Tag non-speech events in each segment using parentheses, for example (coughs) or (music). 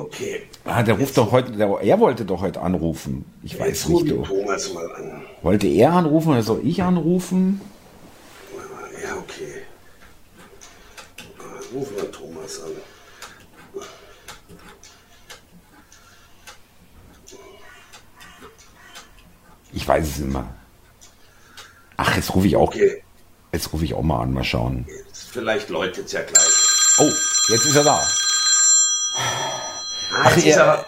Okay. Ah, der ruft doch heute, der, er wollte doch heute anrufen. Ich weiß Jetzt nicht. ruf Du. Thomas mal an. Wollte er anrufen oder soll ich anrufen? Ja, okay. Rufen wir Thomas an. Ich weiß es nicht mehr. Ach, jetzt rufe ich auch. Okay. Jetzt rufe ich auch mal an, mal schauen. Jetzt, vielleicht läutet es ja gleich. Oh, jetzt ist er da. Jetzt ist er, aber.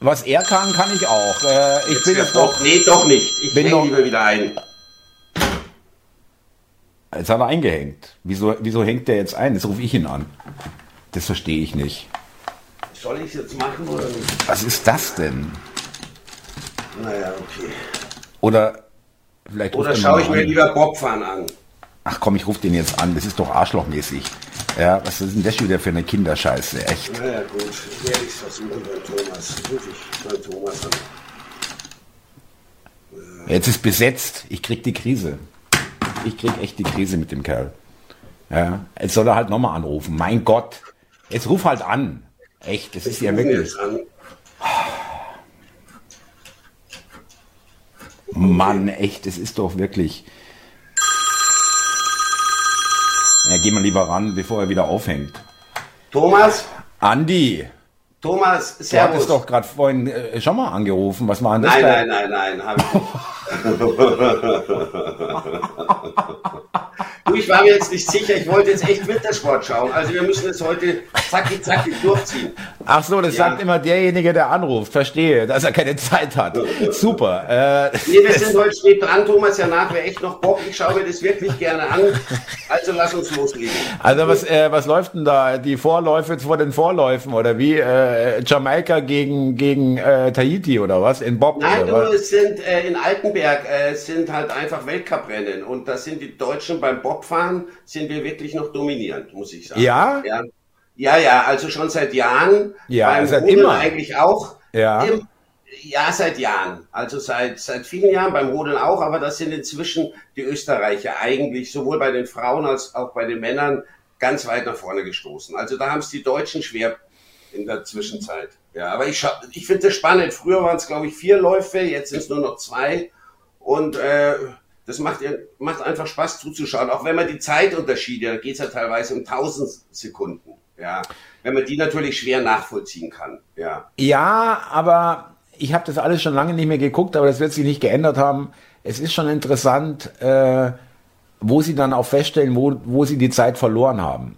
was er kann, kann ich auch. Äh, ich bin jetzt doch, nee, doch nicht. Ich bin noch- lieber wieder ein. Jetzt hat er eingehängt. Wieso, wieso hängt der jetzt ein? Jetzt rufe ich ihn an. Das verstehe ich nicht. Soll ich es jetzt machen oder nicht? Was ist das denn? Naja, okay. Oder vielleicht Oder er schaue ich mir lieber Bobfahren an. Ach komm, ich rufe den jetzt an. Das ist doch arschlochmäßig. Ja, was ist denn das schon wieder für eine Kinderscheiße? Echt. Naja, gut. Werde ich es versuchen beim Thomas. Ruf ich beim Thomas an. Jetzt ist besetzt. Ich krieg die Krise. Ich krieg echt die Krise mit dem Kerl. Ja, jetzt soll er halt nochmal anrufen. Mein Gott. Jetzt ruf halt an. Echt, das ist ja Ich rufe ihn wirklich. Mann, echt, das ist doch wirklich. Ja, geh mal lieber ran, bevor er wieder aufhängt. Thomas? Andi, Thomas, du Servus. hattest doch gerade vorhin äh, schon mal angerufen. Was war denn das? Nein, nein, nein, nein, (laughs) du, ich war mir jetzt nicht sicher, ich wollte jetzt echt Wintersport schauen. Also wir müssen es heute zacki zacki durchziehen. Ach so, das Ja. sagt immer derjenige, der anruft. Verstehe, dass er keine Zeit hat. Super. Äh, Nee, wir sind heute spät dran, Thomas, ja nach wäre echt noch Bock. Ich schaue mir das wirklich gerne an. Also lass uns loslegen. also was, äh, was läuft denn da? Die Vorläufe vor den Vorläufen oder wie? Äh, Jamaika gegen, gegen äh, Tahiti oder was? In Bob? Nein, du, es sind äh, in Altenberg, äh, es sind halt einfach Weltcuprennen. Und das sind die Deutschen beim Bobfahren, sind wir wirklich noch dominierend, muss ich sagen. Ja? Ja, ja, ja also schon seit Jahren. Ja, beim seit Rodeln immer. eigentlich auch. Ja. Im, ja, seit Jahren. Also seit, seit vielen Jahren beim Rodeln auch, aber das sind inzwischen die Österreicher eigentlich sowohl bei den Frauen als auch bei den Männern ganz weit nach vorne gestoßen. Also da haben es die Deutschen schwer in der Zwischenzeit. Ja, aber ich, scha- ich finde das spannend. Früher waren es, glaube ich, vier Läufe, jetzt sind es nur noch zwei. Und äh, das macht, ihr- macht einfach Spaß zuzuschauen. Auch wenn man die Zeitunterschiede, da geht es ja teilweise um tausend Sekunden. Ja, wenn man die natürlich schwer nachvollziehen kann. Ja. Ja, aber ich habe das alles schon lange nicht mehr geguckt, aber das wird sich nicht geändert haben. Es ist schon interessant, äh, wo sie dann auch feststellen, wo, wo sie die Zeit verloren haben.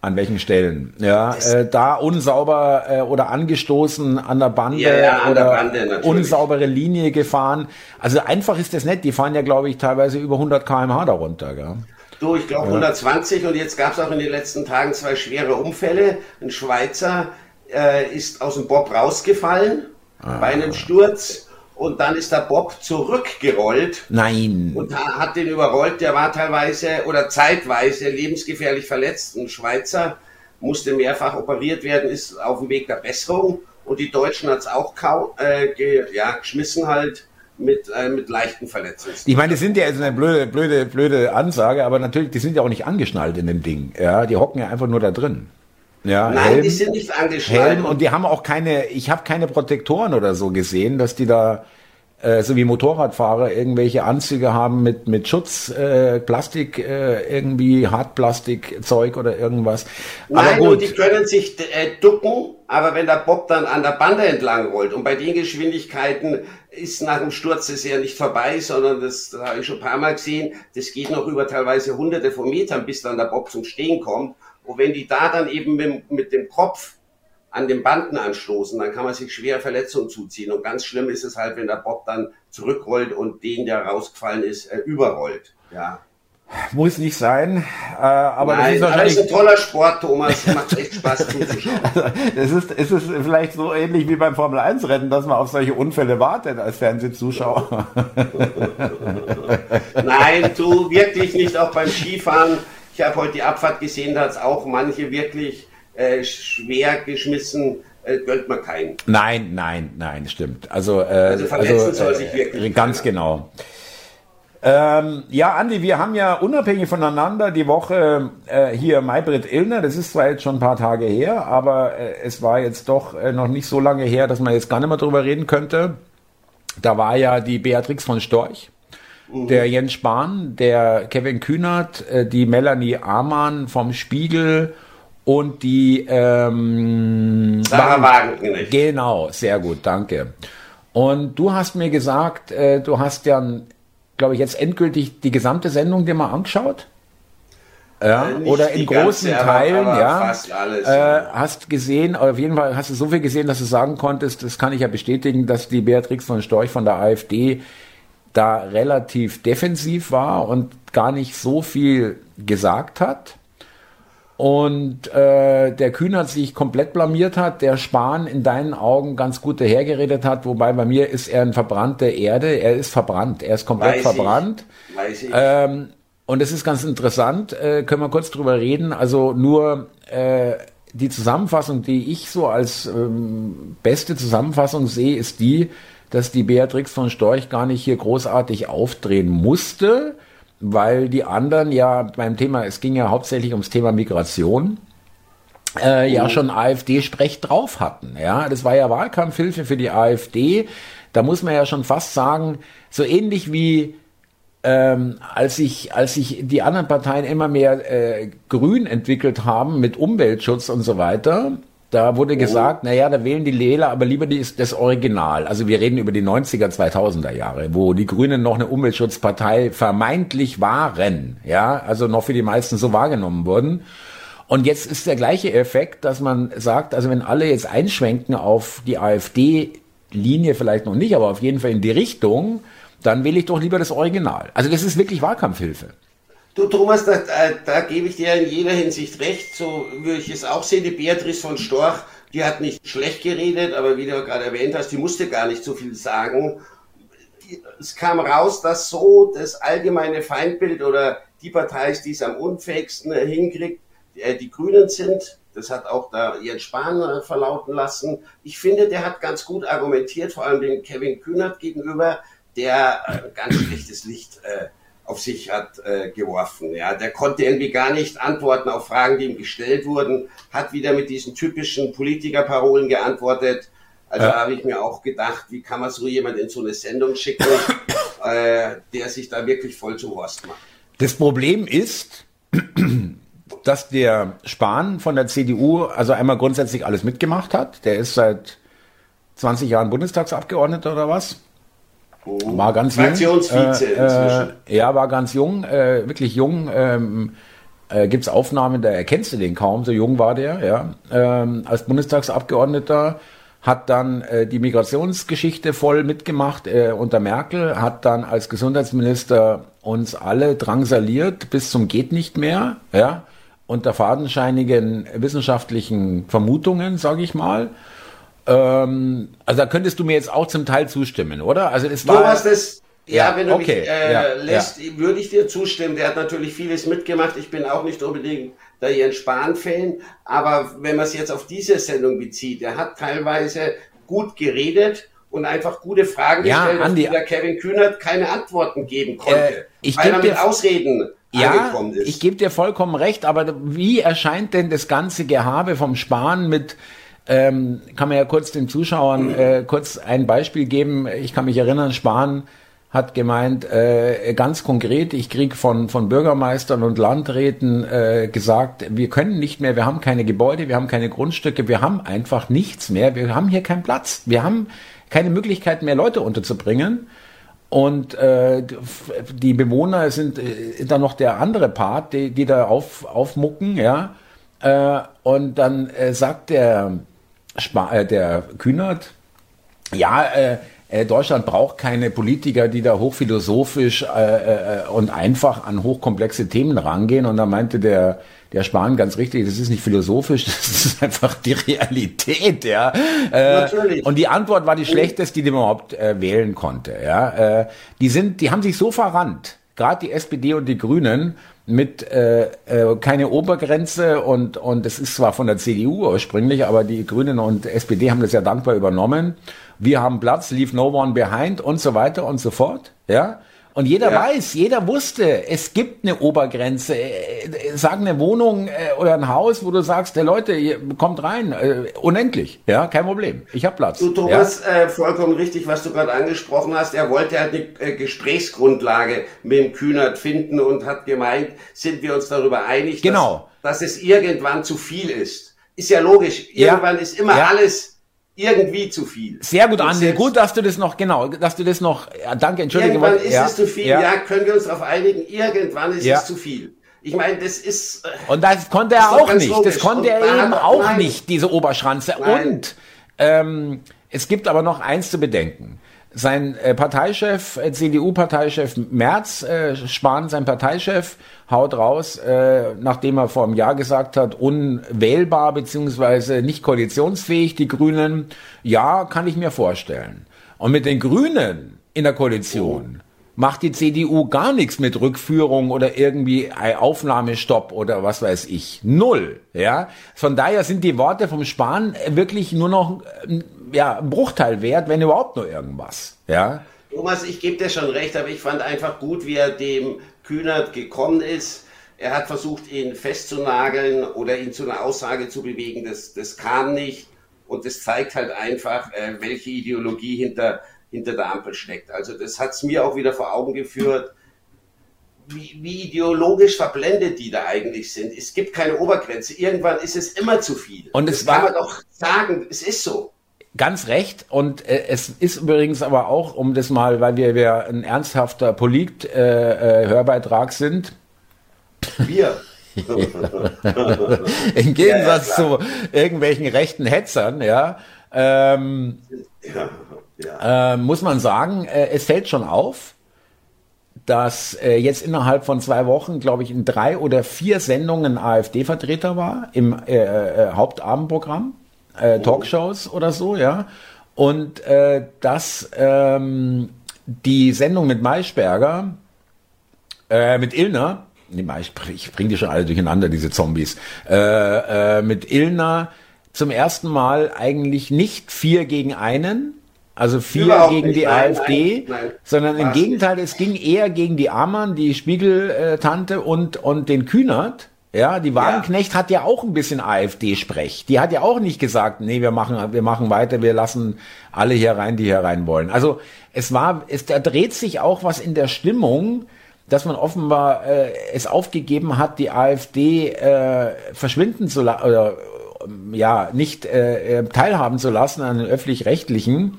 An welchen Stellen. Ja, äh, da unsauber äh, oder angestoßen an der Bande Ja, ja, an der oder Bande natürlich. unsaubere Linie gefahren. Also einfach ist das nicht. Die fahren ja, glaube ich, teilweise über 100 km/h darunter. Gell? Du, ich glaube 120 und jetzt gab es auch in den letzten Tagen zwei schwere Unfälle. Ein Schweizer äh, ist aus dem Bob rausgefallen bei einem Sturz und dann ist der Bob zurückgerollt Nein. und ha- hat den überrollt. Der war teilweise oder zeitweise lebensgefährlich verletzt. Ein Schweizer musste mehrfach operiert werden, ist auf dem Weg der Besserung und die Deutschen hat es auch äh, ja, geschmissen halt mit, äh, mit leichten Verletzungen. Ich meine, das sind ja jetzt eine blöde, blöde, blöde Ansage, aber natürlich, die sind ja auch nicht angeschnallt in dem Ding. Ja, die hocken ja einfach nur da drin. Ja, Nein, die sind nicht angeschnallt. Helm und die haben auch keine, ich habe keine Protektoren oder so gesehen, dass die da äh, so wie Motorradfahrer irgendwelche Anzüge haben mit mit Schutz, äh, Plastik, äh, irgendwie Hartplastikzeug oder irgendwas. Nein, aber und gut. die können sich äh, ducken, aber wenn der Bob dann an der Bande entlang rollt und bei den Geschwindigkeiten ist nach dem Sturz das ja nicht vorbei, sondern das, das habe ich schon ein paar Mal gesehen, das geht noch über teilweise hunderte von Metern, bis dann der Bob zum Stehen kommt. Und wenn die da dann eben mit, mit dem Kopf an den Banden anstoßen, dann kann man sich schwere Verletzungen zuziehen. Und ganz schlimm ist es halt, wenn der Bob dann zurückrollt und den, der rausgefallen ist, äh, überrollt. Ja. Muss nicht sein, äh, aber Nein, das ist wahrscheinlich ist ein toller Sport, Thomas. Macht echt Spaß zuzuschauen. es ist, es ist vielleicht so ähnlich wie beim Formel 1 Rennen, dass man auf solche Unfälle wartet als Fernsehzuschauer. (laughs) Nein, du wirklich nicht, auch beim Skifahren. Ich habe heute die Abfahrt gesehen, da hat es auch manche wirklich äh, schwer geschmissen. Äh, gönnt man keinen. Nein, nein, nein, stimmt. Also, äh, Also verletzen soll sich wirklich ganz keiner. genau. Ähm, ja, Andi, wir haben ja unabhängig voneinander die Woche äh, hier Maybrit Illner, das ist zwar jetzt schon ein paar Tage her, aber äh, es war jetzt doch äh, noch nicht so lange her, dass man jetzt gar nicht mehr drüber reden könnte. Da war ja die Beatrix von Storch, mhm. der Jens Spahn, der Kevin Kühnert, äh, die Melanie Amann vom Spiegel und die ähm, Sarah Wagenknecht. Genau, sehr gut, danke. Und du hast mir gesagt, äh, du hast ja glaube ich, jetzt endgültig die gesamte Sendung dir mal angeschaut? Ja, äh, oder in großen ganze, Teilen, aber, aber ja. Alles, äh, hast gesehen, auf jeden Fall hast du so viel gesehen, dass du sagen konntest, das kann ich ja bestätigen, dass die Beatrix von Storch von der AfD da relativ defensiv war und gar nicht so viel gesagt hat und äh, der Kühnert sich komplett blamiert hat, der Spahn in deinen Augen ganz gut dahergeredet hat, wobei bei mir ist er eine verbrannte Erde, er ist verbrannt, er ist komplett Weiß verbrannt. Ich. Weiß ich. Ähm, und es ist ganz interessant, äh, können wir kurz drüber reden, also nur äh, die Zusammenfassung, die ich so als ähm, beste Zusammenfassung sehe, ist die, dass die Beatrix von Storch gar nicht hier großartig aufdrehen musste, weil die anderen ja beim Thema, es ging ja hauptsächlich ums Thema Migration, äh, ja mhm. schon AfD-Sprech drauf hatten. Ja, das war ja Wahlkampfhilfe für die AfD. Da muss man ja schon fast sagen, so ähnlich wie ähm, als sich als sich die anderen Parteien immer mehr äh, grün entwickelt haben mit Umweltschutz und so weiter, da wurde gesagt, naja, da wählen die Wähler aber lieber die, das Original. Also wir reden über die 90er, 2000er Jahre, wo die Grünen noch eine Umweltschutzpartei vermeintlich waren. Ja, also noch für die meisten so wahrgenommen wurden. Und jetzt ist der gleiche Effekt, dass man sagt, also wenn alle jetzt einschwenken auf die AfD-Linie, vielleicht noch nicht, aber auf jeden Fall in die Richtung, dann wähle ich doch lieber das Original. Also das ist wirklich Wahlkampfhilfe. Du Thomas, da, da, da gebe ich dir in jeder Hinsicht recht, so würde ich es auch sehen. Die Beatrice von Storch, die hat nicht schlecht geredet, aber wie du gerade erwähnt hast, die musste gar nicht so viel sagen. Es kam raus, dass so das allgemeine Feindbild oder die Partei ist, die es am unfähigsten hinkriegt, die, die Grünen sind. Das hat auch da Jens Spahn äh, verlauten lassen. Ich finde, der hat ganz gut argumentiert, vor allem dem Kevin Kühnert gegenüber, der ein ganz schlechtes Licht äh, auf sich hat äh, geworfen. Ja, der konnte irgendwie gar nicht antworten auf Fragen, die ihm gestellt wurden, hat wieder mit diesen typischen Politikerparolen geantwortet. Also ja. habe ich mir auch gedacht, wie kann man so jemand in so eine Sendung schicken, (coughs) äh, der sich da wirklich voll zum Horst macht. Das Problem ist, (coughs) dass der Spahn von der CDU also einmal grundsätzlich alles mitgemacht hat. Der ist seit 20 Jahren Bundestagsabgeordneter oder was? Oh. War ganz jung. Äh, äh, ja, war ganz jung, äh, wirklich jung. Ähm, äh, Gibt es Aufnahmen, da erkennst du den kaum, so jung war der, ja. Ähm, als Bundestagsabgeordneter hat dann äh, die Migrationsgeschichte voll mitgemacht äh, unter Merkel, hat dann als Gesundheitsminister uns alle drangsaliert bis zum geht nicht mehr, ja, unter fadenscheinigen wissenschaftlichen Vermutungen, sage ich mal. Ähm, also da könntest du mir jetzt auch zum Teil zustimmen, oder? Also es war. Du hast es. Ja, ja wenn du okay, mich äh, ja, lässt, ja. würde ich dir zustimmen. Der hat natürlich vieles mitgemacht. Ich bin auch nicht unbedingt der Jens Spahn-Fan. Aber wenn man es jetzt auf diese Sendung bezieht, er hat teilweise gut geredet und einfach gute Fragen gestellt, auf die der Kevin Kühnert keine Antworten geben konnte. Äh, ich weil er mit Ausreden ja, ich gebe dir vollkommen recht, aber wie erscheint denn das ganze Gehabe vom Spahn mit ähm, kann man ja kurz den Zuschauern äh, kurz ein Beispiel geben. Ich kann mich erinnern, Spahn hat gemeint, äh, ganz konkret, ich krieg von, von Bürgermeistern und Landräten äh, gesagt, wir können nicht mehr, wir haben keine Gebäude, wir haben keine Grundstücke, wir haben einfach nichts mehr, wir haben hier keinen Platz, wir haben keine Möglichkeit mehr, Leute unterzubringen. Und äh, die Bewohner sind äh, dann noch der andere Part, die, die da auf, aufmucken, ja. Äh, und dann äh, sagt der Spa äh, der Kühnert, ja, äh, äh, Deutschland braucht keine Politiker, die da hochphilosophisch äh, äh, und einfach an hochkomplexe Themen rangehen. Und da meinte der, der Spahn ganz richtig, das ist nicht philosophisch, (laughs) das ist einfach die Realität, ja. Äh, Natürlich. Und die Antwort war die schlechteste, die man überhaupt äh, wählen konnte, ja. Äh, die sind, die haben sich so verrannt, gerade die SPD und die Grünen, mit äh, äh, keine Obergrenze und und es ist zwar von der CDU ursprünglich, aber die Grünen und SPD haben das ja dankbar übernommen. Wir haben Platz, leave no one behind und so weiter und so fort, ja. Und jeder ja. weiß, jeder wusste, es gibt eine Obergrenze. Äh, äh, sag eine Wohnung äh, oder ein Haus, wo du sagst, der Leute, ihr kommt rein, unendlich, ja, kein Problem. Ich habe Platz. Du Thomas, ja? äh, vollkommen richtig, was du gerade angesprochen hast. Er wollte halt eine Gesprächsgrundlage mit dem Kühnert finden und hat gemeint, sind wir uns darüber einig, genau. dass, dass es irgendwann zu viel ist. Ist ja logisch. Irgendwann ja. ist immer alles irgendwie zu viel. Sehr gut, Andi. Gut, dass du das noch, genau, dass du das noch, ja, danke, entschuldige. Irgendwann ist ja, es zu viel, ja. ja. können wir uns darauf einigen, irgendwann ist es zu viel. Ich meine, das ist. Äh, Und das konnte er auch nicht. Logisch. Das konnte Und er eben auch nein. nicht, diese Oberschranze. Nein. Und ähm, es gibt aber noch eins zu bedenken sein äh, Parteichef, äh, CDU-Parteichef Merz, äh, Spahn, sein Parteichef, haut raus, äh, nachdem er vor einem Jahr gesagt hat, unwählbar beziehungsweise nicht koalitionsfähig, die Grünen. Ja, kann ich mir vorstellen. Und mit den Grünen in der Koalition oh. macht die CDU gar nichts mit Rückführung oder irgendwie Aufnahmestopp oder was weiß ich. Null. Ja. Von daher sind die Worte vom Spahn wirklich nur noch äh, ja, ein Bruchteil wert, wenn überhaupt nur irgendwas. Ja. Thomas, ich gebe dir schon recht, aber ich fand einfach gut, wie er dem Kühnert gekommen ist. Er hat versucht, ihn festzunageln oder ihn zu einer Aussage zu bewegen. Das, das kam nicht. Und das zeigt halt einfach, äh, welche Ideologie hinter, hinter der Ampel steckt. Also das hat es mir auch wieder vor Augen geführt, wie, wie ideologisch verblendet die da eigentlich sind. Es gibt keine Obergrenze. Irgendwann ist es immer zu viel. Und es das war, kann man doch sagen, es ist so. Ganz recht. Und äh, es ist übrigens aber auch, um das mal, weil wir, wir ein ernsthafter Polit-Hörbeitrag äh, äh, sind. Wir. (laughs) Im Gegensatz ja, ja, zu irgendwelchen rechten Hetzern, ja, ähm, ja, äh, muss man sagen, äh, es fällt schon auf, dass äh, jetzt innerhalb von zwei Wochen, glaube ich, in drei oder vier Sendungen AfD-Vertreter war im äh, äh, Hauptabendprogramm äh, Talkshows oder so, ja. Und äh, dass ähm, die Sendung mit Maischberger, äh, mit Ilner, nee, ich bringe die schon alle durcheinander, diese Zombies, äh, äh, mit Ilner zum ersten Mal eigentlich nicht vier gegen einen, also vier Überhaupt gegen nicht. die nein, AfD, nein, nein, sondern im Gegenteil, es ging eher gegen die Amann, die Spiegeltante und, und den Kühnert. Ja, die Wagenknecht ja. hat ja auch ein bisschen AfD-Sprech. Die hat ja auch nicht gesagt, nee, wir machen, wir machen weiter, wir lassen alle hier rein, die hier rein wollen. Also es war, es da dreht sich auch was in der Stimmung, dass man offenbar äh, es aufgegeben hat, die AfD äh, verschwinden zu lassen oder ja nicht äh, äh, teilhaben zu lassen an den öffentlich-rechtlichen.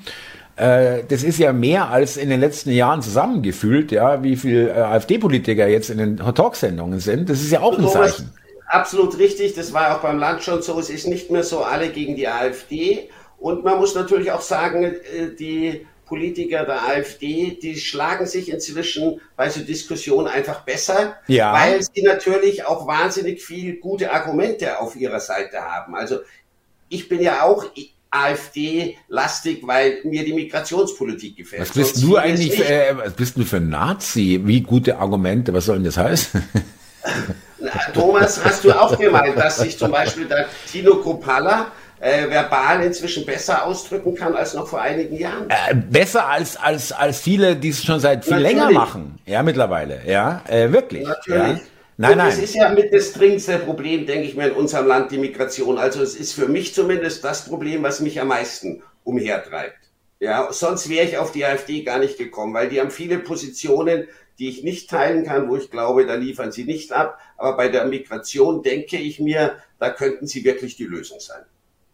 Äh, das ist ja mehr als in den letzten Jahren zusammengefühlt, ja, wie viel äh, AfD-Politiker jetzt in den Talksendungen sind. Das ist ja auch ein Zeichen. Absolut richtig, das war auch beim Land schon so. Es ist nicht mehr so alle gegen die AfD. Und man muss natürlich auch sagen, äh, die Politiker der AfD, die schlagen sich inzwischen bei so Diskussionen einfach besser, ja. weil sie natürlich auch wahnsinnig viel gute Argumente auf ihrer Seite haben. Also ich bin ja auch AfD-lastig, weil mir die Migrationspolitik gefällt. Was bist Sonst du eigentlich, für, äh, was bist du für ein Nazi? Wie gute Argumente, was soll denn das heißen? Na, Thomas, hast du auch gemeint, dass sich zum Beispiel der Tino Kropala äh, verbal inzwischen besser ausdrücken kann als noch vor einigen Jahren. Äh, besser als, als, als viele, die es schon seit viel Natürlich. länger machen. Ja, mittlerweile. Ja, äh, wirklich. Natürlich. Ja. Nein, nein. Es ist ja mit das dringendste Problem, denke ich mir, in unserem Land die Migration. Also es ist für mich zumindest das Problem, was mich am meisten umhertreibt. Ja, sonst wäre ich auf die AfD gar nicht gekommen, weil die haben viele Positionen, die ich nicht teilen kann, wo ich glaube, da liefern sie nicht ab. Aber bei der Migration denke ich mir, da könnten sie wirklich die Lösung sein.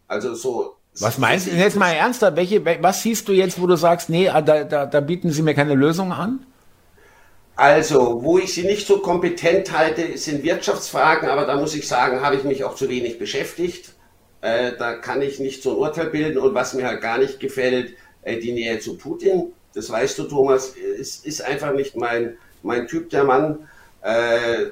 Also so. Was meinst du jetzt mal ernster? Welche, was siehst du jetzt, wo du sagst, nee, da, da, da bieten sie mir keine Lösung an? Also, wo ich sie nicht so kompetent halte, sind Wirtschaftsfragen, aber da muss ich sagen, habe ich mich auch zu wenig beschäftigt. Äh, da kann ich nicht so ein Urteil bilden und was mir halt gar nicht gefällt, äh, die Nähe zu Putin. Das weißt du, Thomas, es ist einfach nicht mein, mein Typ, der Mann. Äh,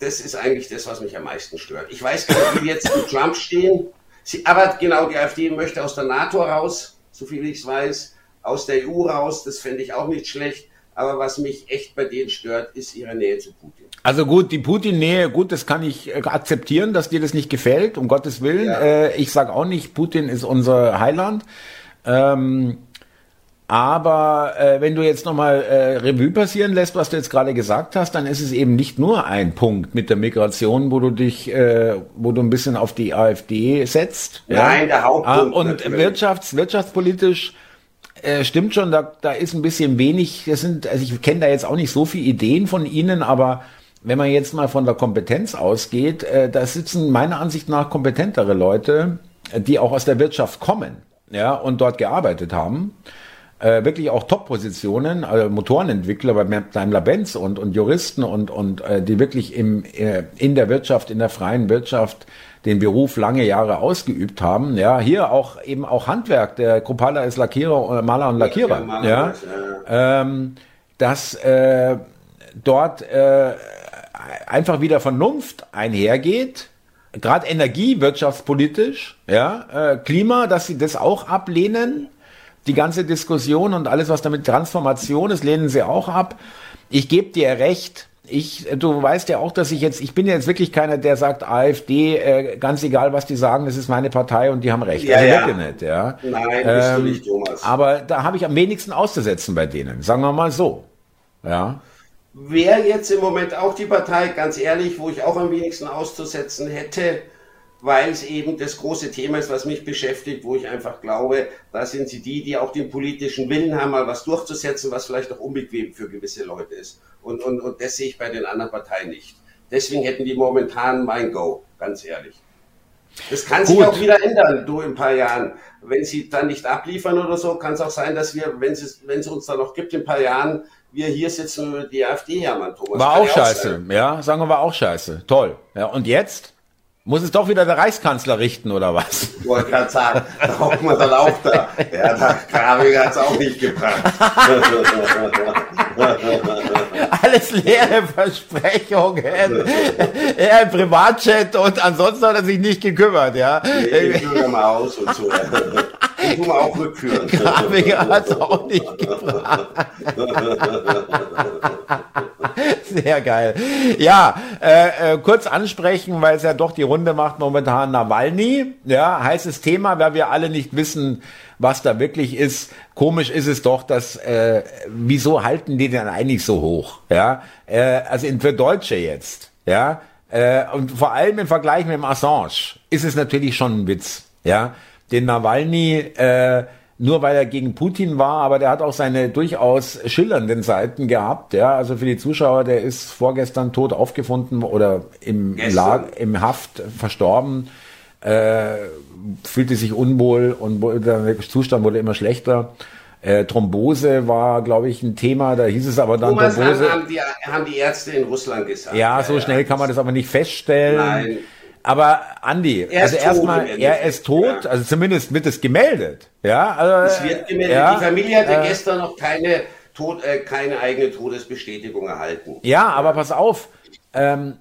das ist eigentlich das, was mich am meisten stört. Ich weiß gar nicht, wie wir jetzt mit Trump stehen. Sie, aber genau, die AfD möchte aus der NATO raus, so viel ich es weiß, aus der EU raus, das fände ich auch nicht schlecht. Aber was mich echt bei denen stört, ist ihre Nähe zu Putin. Also gut, die Putin-Nähe, gut, das kann ich äh, akzeptieren, dass dir das nicht gefällt, um Gottes Willen. Ja. Äh, ich sage auch nicht, Putin ist unser Heiland. Ähm, Aber äh, wenn du jetzt nochmal äh, Revue passieren lässt, was du jetzt gerade gesagt hast, dann ist es eben nicht nur ein Punkt mit der Migration, wo du dich, äh, wo du ein bisschen auf die AfD setzt. Nein, ja? der Hauptpunkt. Ah, und wirtschafts-, wirtschaftspolitisch äh, stimmt schon, da, da ist ein bisschen wenig, das sind, also ich kenne da jetzt auch nicht so viele Ideen von Ihnen, aber wenn man jetzt mal von der Kompetenz ausgeht, äh, da sitzen meiner Ansicht nach kompetentere Leute, die auch aus der Wirtschaft kommen, ja, und dort gearbeitet haben. Äh, wirklich auch Top-Positionen, also Motorenentwickler bei Daimler-Benz und, und Juristen und, und äh, die wirklich im, äh, in der Wirtschaft, in der freien Wirtschaft den Beruf lange Jahre ausgeübt haben. Ja, hier auch eben auch Handwerk. Der Kropala ist Lackierer, äh, Maler und Lackierer. Ja, Maler ja. ja. Ähm, dass äh, dort äh, einfach wieder Vernunft einhergeht, gerade Energie, wirtschaftspolitisch, ja, äh, Klima, dass sie das auch ablehnen, die ganze Diskussion und alles, was damit Transformation ist, lehnen sie auch ab. Ich gebe dir recht. Ich, du weißt ja auch, dass ich jetzt, ich bin jetzt wirklich keiner, der sagt, AfD, äh, ganz egal, was die sagen, das ist meine Partei und die haben recht. Ja, also ja. nicht, ja. Nein, bist ähm, du nicht, Thomas. Aber da habe ich am wenigsten auszusetzen bei denen, sagen wir mal so. Ja. Wäre jetzt im Moment auch die Partei, ganz ehrlich, wo ich auch am wenigsten auszusetzen hätte, weil es eben das große Thema ist, was mich beschäftigt, wo ich einfach glaube, da sind sie die, die auch den politischen Willen haben, mal was durchzusetzen, was vielleicht auch unbequem für gewisse Leute ist. Und, und, und das sehe ich bei den anderen Parteien nicht. Deswegen hätten die momentan mein Go, ganz ehrlich. Das kann Gut. sich auch wieder ändern, du in ein paar Jahren. Wenn sie dann nicht abliefern oder so, kann es auch sein, dass wir, wenn es, wenn es uns dann noch gibt, in ein paar Jahren, wir hier sitzen und die AfD jammern, Thomas. War auch scheiße, auch ja, sagen wir, war auch scheiße. Toll. Ja, und jetzt? Muss es doch wieder der Reichskanzler richten, oder was? Ich wollte gerade sagen, da hockt man dann auch da. Ja, der Kravig hat es auch nicht gebracht. (laughs) Alles leere Versprechungen. Er im Privatchat und ansonsten hat er sich nicht gekümmert, ja. Nee, ich mal aus und so. Ich muss mal auch rückführen. (laughs) Kraviger hat es auch nicht gebracht. (laughs) Sehr geil. Ja, äh, äh, kurz ansprechen, weil es ja doch die Runde macht momentan Nawalny. Ja, heißes Thema, weil wir alle nicht wissen, was da wirklich ist. Komisch ist es doch, dass äh, wieso halten die denn eigentlich so hoch? Ja, äh, also in, für Deutsche jetzt. Ja, äh, und vor allem im Vergleich mit dem Assange ist es natürlich schon ein Witz. Ja, den Nawalny äh, nur weil er gegen Putin war, aber der hat auch seine durchaus schillernden Seiten gehabt. Ja, also für die Zuschauer, der ist vorgestern tot aufgefunden oder im, Lag, im Haft verstorben, äh, fühlte sich unwohl und der Zustand wurde immer schlechter. Äh, Thrombose war, glaube ich, ein Thema, da hieß es aber dann Thomas Thrombose. Haben die, haben die Ärzte in Russland gesagt. Ja, so schnell kann man das aber nicht feststellen. Nein. Aber Andi, er also erstmal, er ist tot, ja. also zumindest wird es gemeldet. Ja, also, es wird gemeldet. Ja, die Familie hatte äh, gestern noch keine, Tod, äh, keine eigene Todesbestätigung erhalten. Ja, aber pass auf, ähm,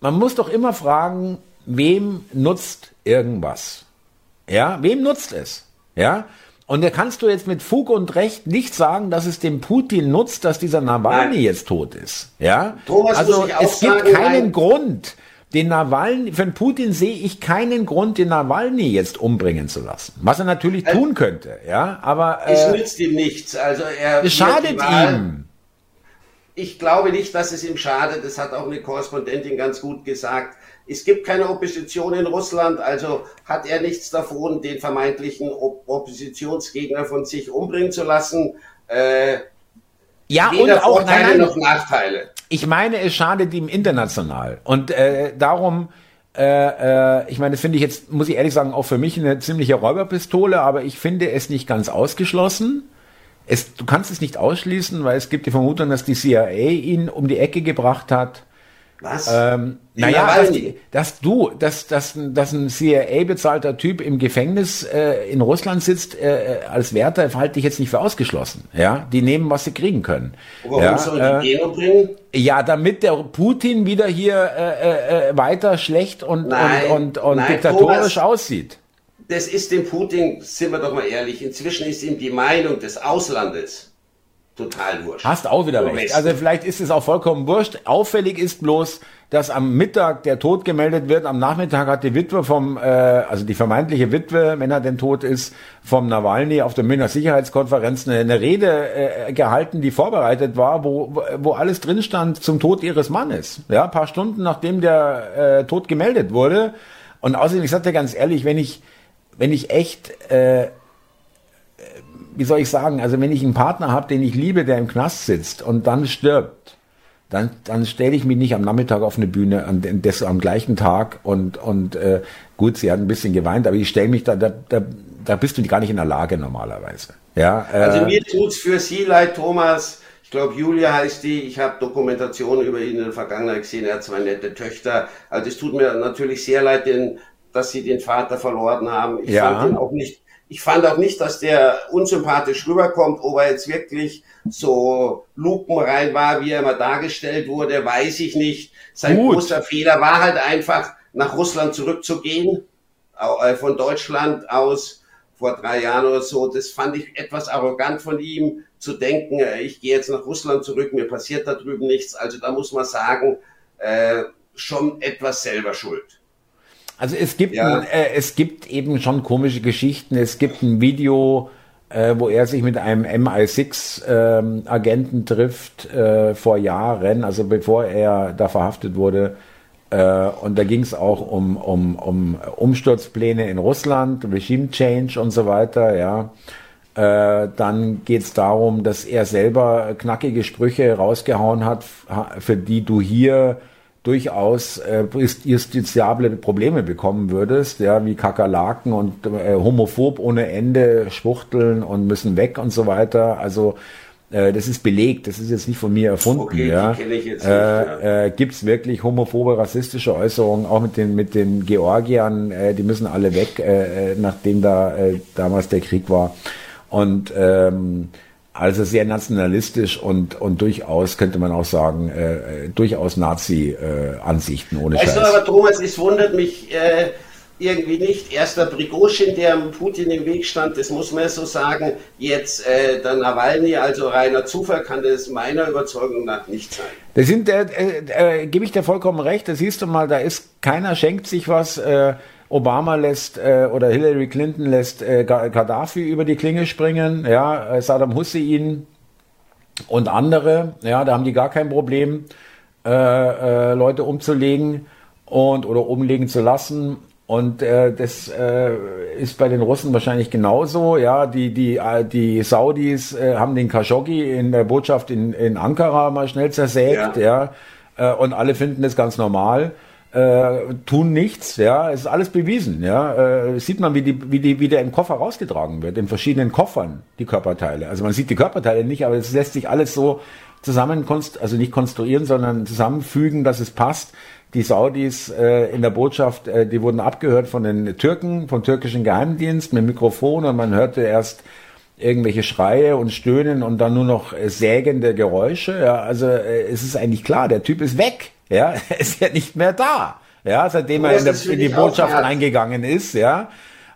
man muss doch immer fragen, wem nutzt irgendwas? Ja, wem nutzt es? Ja, und da kannst du jetzt mit Fug und Recht nicht sagen, dass es dem Putin nutzt, dass dieser Nawalny jetzt tot ist. Ja, Thomas also es gibt sagen, keinen nein. Grund den Nawalny, für den Putin sehe ich keinen Grund, den Nawalny jetzt umbringen zu lassen. Was er natürlich also, tun könnte, ja, aber. Äh, es nützt ihm nichts. Also er. Es schadet ihm. Ich glaube nicht, dass es ihm schadet. Das hat auch eine Korrespondentin ganz gut gesagt. Es gibt keine Opposition in Russland, also hat er nichts davon, den vermeintlichen Oppositionsgegner von sich umbringen zu lassen. Äh, ja, und auch Vorteile nein, nein, noch Nachteile. Ich meine, es schadet ihm international. Und äh, darum, äh, äh, ich meine, das finde ich jetzt, muss ich ehrlich sagen, auch für mich eine ziemliche Räuberpistole, aber ich finde es nicht ganz ausgeschlossen. Es, du kannst es nicht ausschließen, weil es gibt die Vermutung, dass die CIA ihn um die Ecke gebracht hat was? Ähm, naja, dass, dass, du, dass, dass, dass ein CIA-bezahlter Typ im Gefängnis äh, in Russland sitzt äh, als Wärter, halte ich jetzt nicht für ausgeschlossen. Ja, die nehmen, was sie kriegen können. Warum ja, soll die äh, bringen? Ja, damit der Putin wieder hier äh, äh, weiter schlecht und, nein, und, und, und nein, diktatorisch Thomas, aussieht. Das ist dem Putin, sind wir doch mal ehrlich, inzwischen ist ihm die Meinung des Auslandes total wurscht. Hast auch wieder recht. Also vielleicht ist es auch vollkommen wurscht. Auffällig ist bloß, dass am Mittag der Tod gemeldet wird. Am Nachmittag hat die Witwe vom, äh, also die vermeintliche Witwe, wenn er denn tot ist, vom Nawalny auf der Münchner Sicherheitskonferenz eine, eine Rede äh, gehalten, die vorbereitet war, wo, wo alles drin stand zum Tod ihres Mannes. Ja, ein paar Stunden nachdem der äh, Tod gemeldet wurde. Und außerdem, ich sag dir ganz ehrlich, wenn ich, wenn ich echt äh, wie soll ich sagen, also wenn ich einen Partner habe, den ich liebe, der im Knast sitzt und dann stirbt, dann, dann stelle ich mich nicht am Nachmittag auf eine Bühne an, das am gleichen Tag und, und äh, gut, sie hat ein bisschen geweint, aber ich stelle mich da, da, da, da bist du gar nicht in der Lage normalerweise. Ja, äh, Also mir tut's für Sie leid, Thomas. Ich glaube, Julia heißt die. Ich habe Dokumentationen über ihn in der Vergangenheit gesehen. Er hat zwei nette Töchter. Also es tut mir natürlich sehr leid, denn, dass Sie den Vater verloren haben. Ich Ja. fand ihn auch nicht. Ich fand auch nicht, dass der unsympathisch rüberkommt, ob er jetzt wirklich so lupenrein war, wie er immer dargestellt wurde, weiß ich nicht. Sein Gut. großer Fehler war halt einfach, nach Russland zurückzugehen, äh, von Deutschland aus vor drei Jahren oder so. Das fand ich etwas arrogant von ihm, zu denken, äh, ich gehe jetzt nach Russland zurück, mir passiert da drüben nichts. Also da muss man sagen, äh, schon etwas selber schuld. Also es gibt, Ja. ein, äh, es gibt eben schon komische Geschichten. Es gibt ein Video, äh, wo er sich mit einem MI6-Agenten trifft äh, vor Jahren, also bevor er da verhaftet wurde. Äh, und da ging es auch um, um, um Umsturzpläne in Russland, Regime Change und so weiter, ja. Äh, dann geht es darum, dass er selber knackige Sprüche rausgehauen hat, für die du hier durchaus äh, justiziable Probleme bekommen würdest, ja, wie Kakerlaken und äh, homophob ohne Ende schwuchteln und müssen weg und so weiter. Also äh, das ist belegt, das ist jetzt nicht von mir erfunden. Okay, die ja. kenn ich jetzt nicht, äh, äh, Gibt es wirklich homophobe, rassistische Äußerungen, auch mit den, mit den Georgiern, äh, die müssen alle weg, äh, äh, nachdem da äh, damals der Krieg war. Und ähm, also sehr nationalistisch und, und durchaus, könnte man auch sagen, äh, äh, durchaus Nazi-Ansichten ohne Weißt Scheiß. du aber, Thomas, es wundert mich äh, irgendwie nicht. Erst der Prigoschin, der Putin im Weg stand, das muss man ja so sagen. Jetzt äh, der Nawalny, also reiner Zufall kann das meiner Überzeugung nach nicht sein. Das sind, äh, äh, äh, gebe ich dir vollkommen recht, da siehst du mal, da ist, keiner schenkt sich was, äh, Obama lässt äh, oder Hillary Clinton lässt äh, Ga- Gaddafi über die Klinge springen, ja, äh, Saddam Hussein und andere, ja, da haben die gar kein Problem, äh, äh, Leute umzulegen und oder umlegen zu lassen. Und äh, das äh, ist bei den Russen wahrscheinlich genauso. Ja, die die äh, die Saudis äh, haben den Khashoggi in der Botschaft in, in Ankara mal schnell zersägt, ja, ja äh, und alle finden das ganz normal äh, tun nichts, ja, es ist alles bewiesen, ja, äh, sieht man, wie die, wie die, wie der im Koffer rausgetragen wird, in verschiedenen Koffern, die Körperteile. Also man sieht die Körperteile nicht, aber es lässt sich alles so zusammen, also nicht konstruieren, sondern zusammenfügen, dass es passt. Die Saudis äh, in der Botschaft, äh, die wurden abgehört von den Türken, vom türkischen Geheimdienst mit Mikrofon und man hörte erst irgendwelche Schreie und Stöhnen und dann nur noch äh, sägende Geräusche. Ja, also äh, es ist eigentlich klar, der Typ ist weg. Ja, (laughs) ist ja nicht mehr da. Ja, seitdem er in, der, in die Botschaft reingegangen ist. Ja.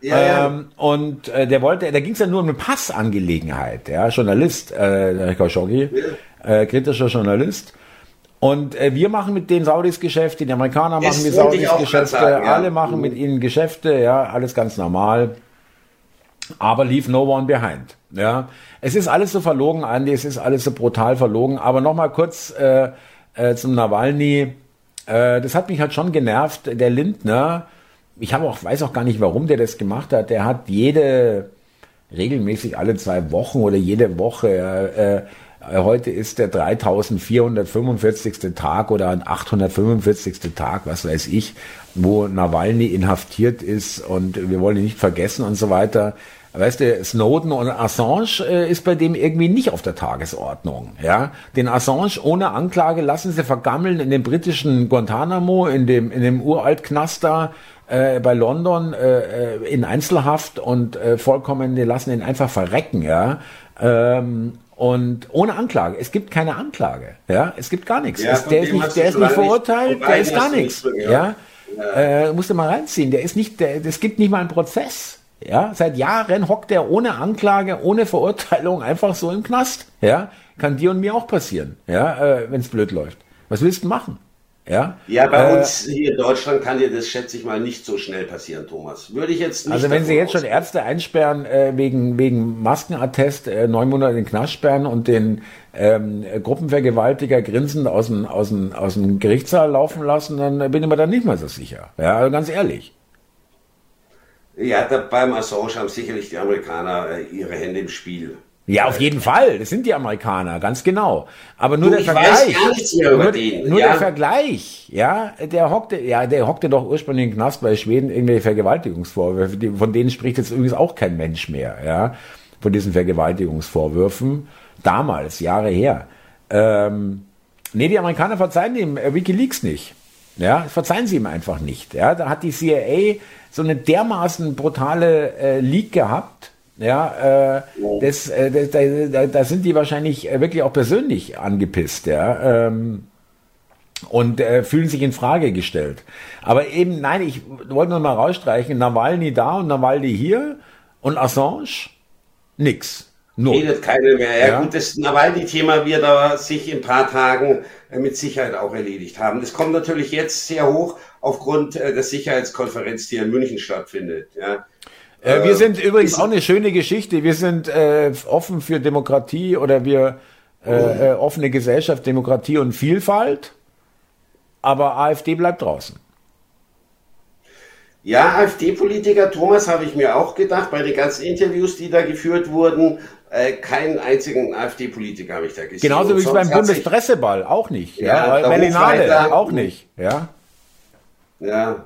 Ja, ja. Ähm, und äh, der wollte, da ging es ja nur um eine Passangelegenheit. Ja, Journalist, äh, Khashoggi, äh, kritischer Journalist. Und äh, wir machen mit den Saudis Geschäfte, die Amerikaner machen Das mit Saudis Geschäfte, sagen, ja. alle machen Mhm. mit ihnen Geschäfte, ja, alles ganz normal. Aber leave no one behind. Ja, es ist alles so verlogen, Andy, es ist alles so brutal verlogen. Aber noch mal kurz äh, äh, zum Nawalny. Äh, das hat mich halt schon genervt. Der Lindner, ich habe auch weiß auch gar nicht, warum der das gemacht hat. Der hat jede regelmäßig alle zwei Wochen oder jede Woche. Äh, äh, heute ist der 3445. Tag oder ein 845. Tag, was weiß ich, wo Nawalny inhaftiert ist und wir wollen ihn nicht vergessen und so weiter. Weißt du, Snowden und Assange äh, ist bei dem irgendwie nicht auf der Tagesordnung. Ja, den Assange ohne Anklage lassen sie vergammeln in dem britischen Guantanamo, in dem in dem Uraltknast da äh, bei London äh, in Einzelhaft und äh, vollkommen, die lassen ihn einfach verrecken. Ja, ähm, und ohne Anklage. Es gibt keine Anklage. Ja, es gibt gar nichts. Ja, es, der ist nicht, der ist nicht verurteilt, der ist gar nichts. Ja, gehört. Äh, musst du mal reinziehen. Der ist nicht, der, es gibt nicht mal einen Prozess. Ja, seit Jahren hockt er ohne Anklage, ohne Verurteilung einfach so im Knast. Ja, kann dir und mir auch passieren, ja, äh, wenn es blöd läuft. Was willst du machen? Ja, ja bei äh, uns hier in Deutschland kann dir das, schätze ich mal, nicht so schnell passieren, Thomas. Würde ich jetzt nicht. Also wenn Sie jetzt schon Ärzte einsperren äh, wegen, wegen Maskenattest, äh, neun Monate in den Knast sperren und den ähm, Gruppenvergewaltiger grinsend aus dem, aus, dem, aus dem Gerichtssaal laufen lassen, dann bin ich mir da nicht mal so sicher. Ja, also ganz ehrlich. Ja, da, beim Assange haben sicherlich die Amerikaner äh, ihre Hände im Spiel. Ja, auf jeden Fall. Das sind die Amerikaner, ganz genau. Aber nur du, der Vergleich. nur, nur ja? der Vergleich, ja, der hockte, ja, der hockte doch ursprünglich im Knast bei Schweden irgendwelche Vergewaltigungsvorwürfe, von denen spricht jetzt übrigens auch kein Mensch mehr, ja, von diesen Vergewaltigungsvorwürfen. Damals, Jahre her. Ähm, nee, die Amerikaner verzeihen ihm äh, WikiLeaks nicht. Ja, verzeihen sie ihm einfach nicht. Ja, da hat die CIA so eine dermaßen brutale äh, Leak gehabt, ja, äh, das, äh, das, da, da sind die wahrscheinlich äh, wirklich auch persönlich angepisst, ja. Ähm, und äh, fühlen sich in Frage gestellt. Aber eben, nein, ich wollte nur mal rausstreichen, Nawalny da und Nawalny hier und Assange nix. Null. Redet keiner mehr. Ja, ja. gut, das Nawalny-Thema wird aber sich in ein paar Tagen äh, mit Sicherheit auch erledigt haben. Das kommt natürlich jetzt sehr hoch aufgrund äh, der Sicherheitskonferenz, die in München stattfindet. Ja. Äh, wir sind übrigens auch eine schöne Geschichte. Wir sind äh, offen für Demokratie oder wir äh, äh, offene Gesellschaft, Demokratie und Vielfalt. Aber AfD bleibt draußen. Ja, AfD-Politiker, Thomas, habe ich mir auch gedacht, bei den ganzen Interviews, die da geführt wurden, äh, keinen einzigen AfD-Politiker habe ich da gesehen. Genauso wie beim Bundespresseball, auch nicht. Ja, ja Berlinale, auch nicht. Ja. Ja.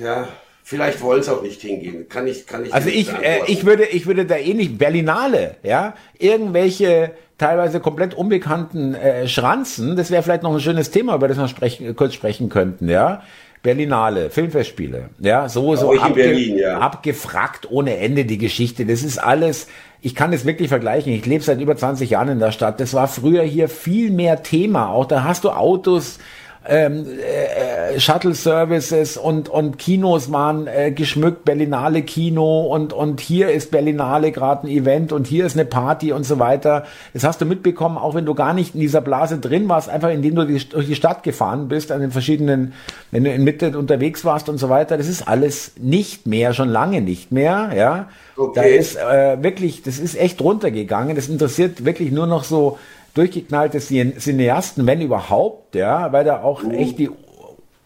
Ja. Vielleicht wollen es auch nicht hingehen. Kann ich, kann ich. Also ich, äh, ich würde, ich würde da eh nicht Berlinale, ja, irgendwelche teilweise komplett unbekannten äh, Schranzen. Das wäre vielleicht noch ein schönes Thema, über das wir sprechen, kurz sprechen könnten, ja. Berlinale, Filmfestspiele, ja, so, so abge Berlin, ja. abgefragt ohne Ende die Geschichte. Das ist alles, ich kann es wirklich vergleichen. Ich lebe seit über 20 Jahren in der Stadt. Das war früher hier viel mehr Thema. Auch da hast du Autos, ähm, äh, Shuttle-Services und, und Kinos waren äh, geschmückt, Berlinale Kino und, und hier ist Berlinale gerade ein Event und hier ist eine Party und so weiter. Das hast du mitbekommen, auch wenn du gar nicht in dieser Blase drin warst, einfach indem du die, durch die Stadt gefahren bist, an den verschiedenen, wenn du in Mitte unterwegs warst und so weiter. Das ist alles nicht mehr, schon lange nicht mehr, ja. Okay. Da ist äh, wirklich, das ist echt runtergegangen. Das interessiert wirklich nur noch so durchgeknallte Cineasten, wenn überhaupt, ja, weil da auch echt die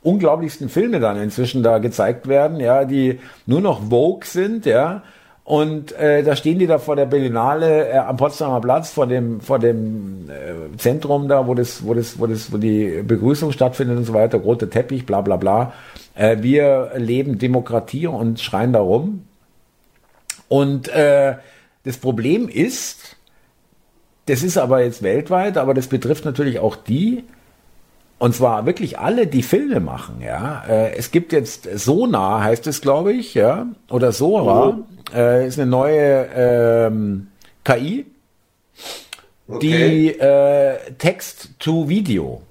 unglaublichsten Filme dann inzwischen da gezeigt werden, ja, die nur noch Vogue sind, ja. Und äh, da stehen die da vor der Berlinale äh, am Potsdamer Platz vor dem vor dem äh, Zentrum da, wo das wo das wo das wo die Begrüßung stattfindet und so weiter, rote Teppich, bla bla bla. Äh, wir leben Demokratie und schreien da rum. Und äh, das Problem ist, das ist aber jetzt weltweit, aber das betrifft natürlich auch die, und zwar wirklich alle, die Filme machen, ja. Äh, es gibt jetzt Sonar, heißt es, glaube ich, ja, oder Sora, mhm. äh, ist eine neue ähm, KI, okay. die äh, Text to Video,